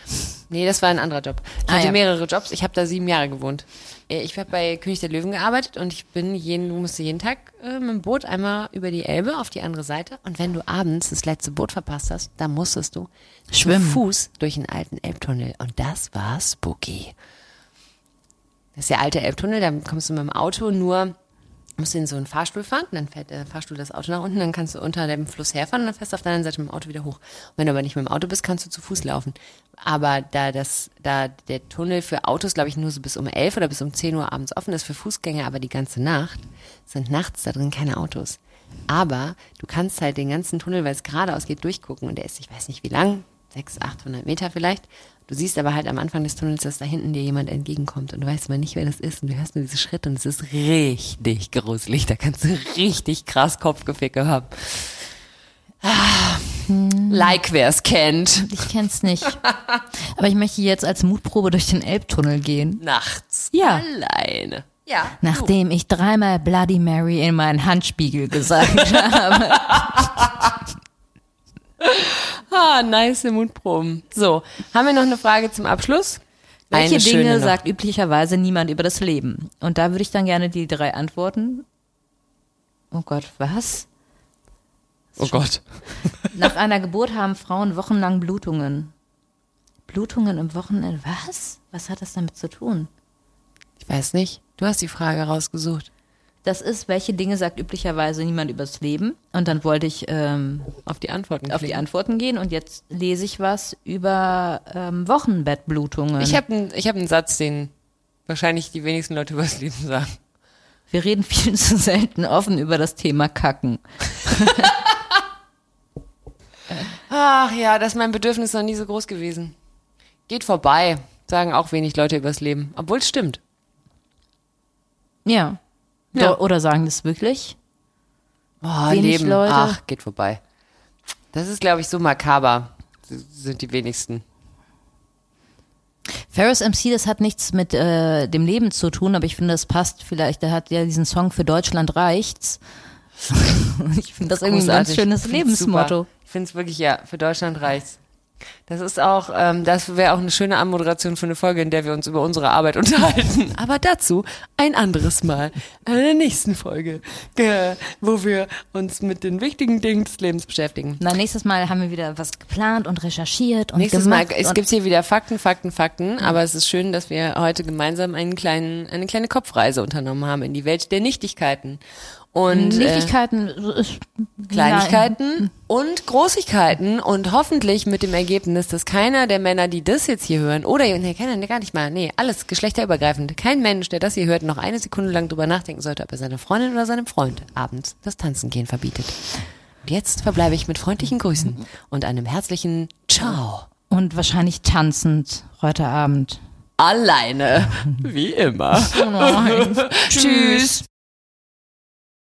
Nee, das war ein anderer Job. Ich Ah, hatte ja. mehrere Jobs. Ich habe da sieben Jahre gewohnt. Äh, Ich habe bei König der Löwen gearbeitet und ich bin jeden, musste jeden Tag äh, mit dem Boot einmal über die Elbe auf die andere Seite. Und wenn du abends das letzte Boot verpasst hast, dann musstest du Schwimmen. Fuß durch den alten Elbtunnel. Und das war spooky. Das ist der alte Elbtunnel, da kommst du mit dem Auto nur, musst in so einen Fahrstuhl fahren, dann fährt der Fahrstuhl das Auto nach unten, dann kannst du unter dem Fluss herfahren und dann fährst du auf der anderen Seite mit dem Auto wieder hoch. Und wenn du aber nicht mit dem Auto bist, kannst du zu Fuß laufen. Aber da das, da der Tunnel für Autos, glaube ich, nur so bis um 11 oder bis um 10 Uhr abends offen ist, für Fußgänger aber die ganze Nacht, sind nachts da drin keine Autos. Aber du kannst halt den ganzen Tunnel, weil es geradeaus geht, durchgucken und der ist, ich weiß nicht wie lang, 600, 800 Meter vielleicht. Du siehst aber halt am Anfang des Tunnels, dass da hinten dir jemand entgegenkommt und du weißt aber nicht, wer das ist und du hörst nur diese Schritte und es ist richtig gruselig. Da kannst du richtig krass Kopfgeficke haben. Ah, like wer es kennt. Ich kenn's nicht. Aber ich möchte jetzt als Mutprobe durch den Elbtunnel gehen. Nachts. Ja. Alleine. Ja. Nachdem ich dreimal Bloody Mary in meinen Handspiegel gesagt habe. Ah, nice Mutproben. So, haben wir noch eine Frage zum Abschluss? Welche Eine Dinge noch. sagt üblicherweise niemand über das Leben? Und da würde ich dann gerne die drei Antworten. Oh Gott, was? Oh Gott. Nach einer Geburt haben Frauen wochenlang Blutungen. Blutungen im Wochenende. Was? Was hat das damit zu tun? Ich weiß nicht. Du hast die Frage rausgesucht. Das ist, welche Dinge sagt üblicherweise niemand übers Leben? Und dann wollte ich ähm, Auf die Antworten. auf die. Antworten gehen und jetzt lese ich was über ähm, Wochenbettblutungen. Ich habe einen hab einen Satz, den wahrscheinlich die wenigsten Leute übers Leben sagen. Wir reden viel zu selten offen über das Thema Kacken. Ach ja, das ist mein Bedürfnis noch nie so groß gewesen. Geht vorbei, sagen auch wenig Leute übers Leben. Obwohl es stimmt. Ja. Ja. Oder sagen das wirklich? Oh, Wenig Leben. Leute. Ach, geht vorbei. Das ist, glaube ich, so makaber. S- Sind die wenigsten. Ferris MC, das hat nichts mit äh, dem Leben zu tun, aber ich finde, das passt vielleicht. Der hat ja diesen Song für Deutschland reicht's. Ich finde das irgendwie ein ganz schönes Ich Lebensmotto. Super. Ich finde es wirklich, ja, für Deutschland reicht's. Das ist auch, ähm, das wäre auch eine schöne Anmoderation für eine Folge, in der wir uns über unsere Arbeit unterhalten. Aber dazu ein anderes Mal, in der nächsten Folge, äh, wo wir uns mit den wichtigen Dingen des Lebens beschäftigen. Na, nächstes Mal haben wir wieder was geplant und recherchiert und Nächstes Mal, gemacht. es und gibt hier wieder Fakten, Fakten, Fakten, aber es ist schön, dass wir heute gemeinsam einen kleinen, eine kleine Kopfreise unternommen haben in die Welt der Nichtigkeiten. Und äh, Nichtigkeiten ist Kleinigkeiten und Großigkeiten und hoffentlich mit dem Ergebnis, dass keiner der Männer, die das jetzt hier hören, oder nee, keiner, gar nicht mal, nee, alles geschlechterübergreifend, kein Mensch, der das hier hört, noch eine Sekunde lang drüber nachdenken sollte, ob er seiner Freundin oder seinem Freund abends das Tanzen gehen verbietet. Und jetzt verbleibe ich mit freundlichen Grüßen und einem herzlichen Ciao. Und wahrscheinlich tanzend heute Abend. Alleine, wie immer. Tschüss.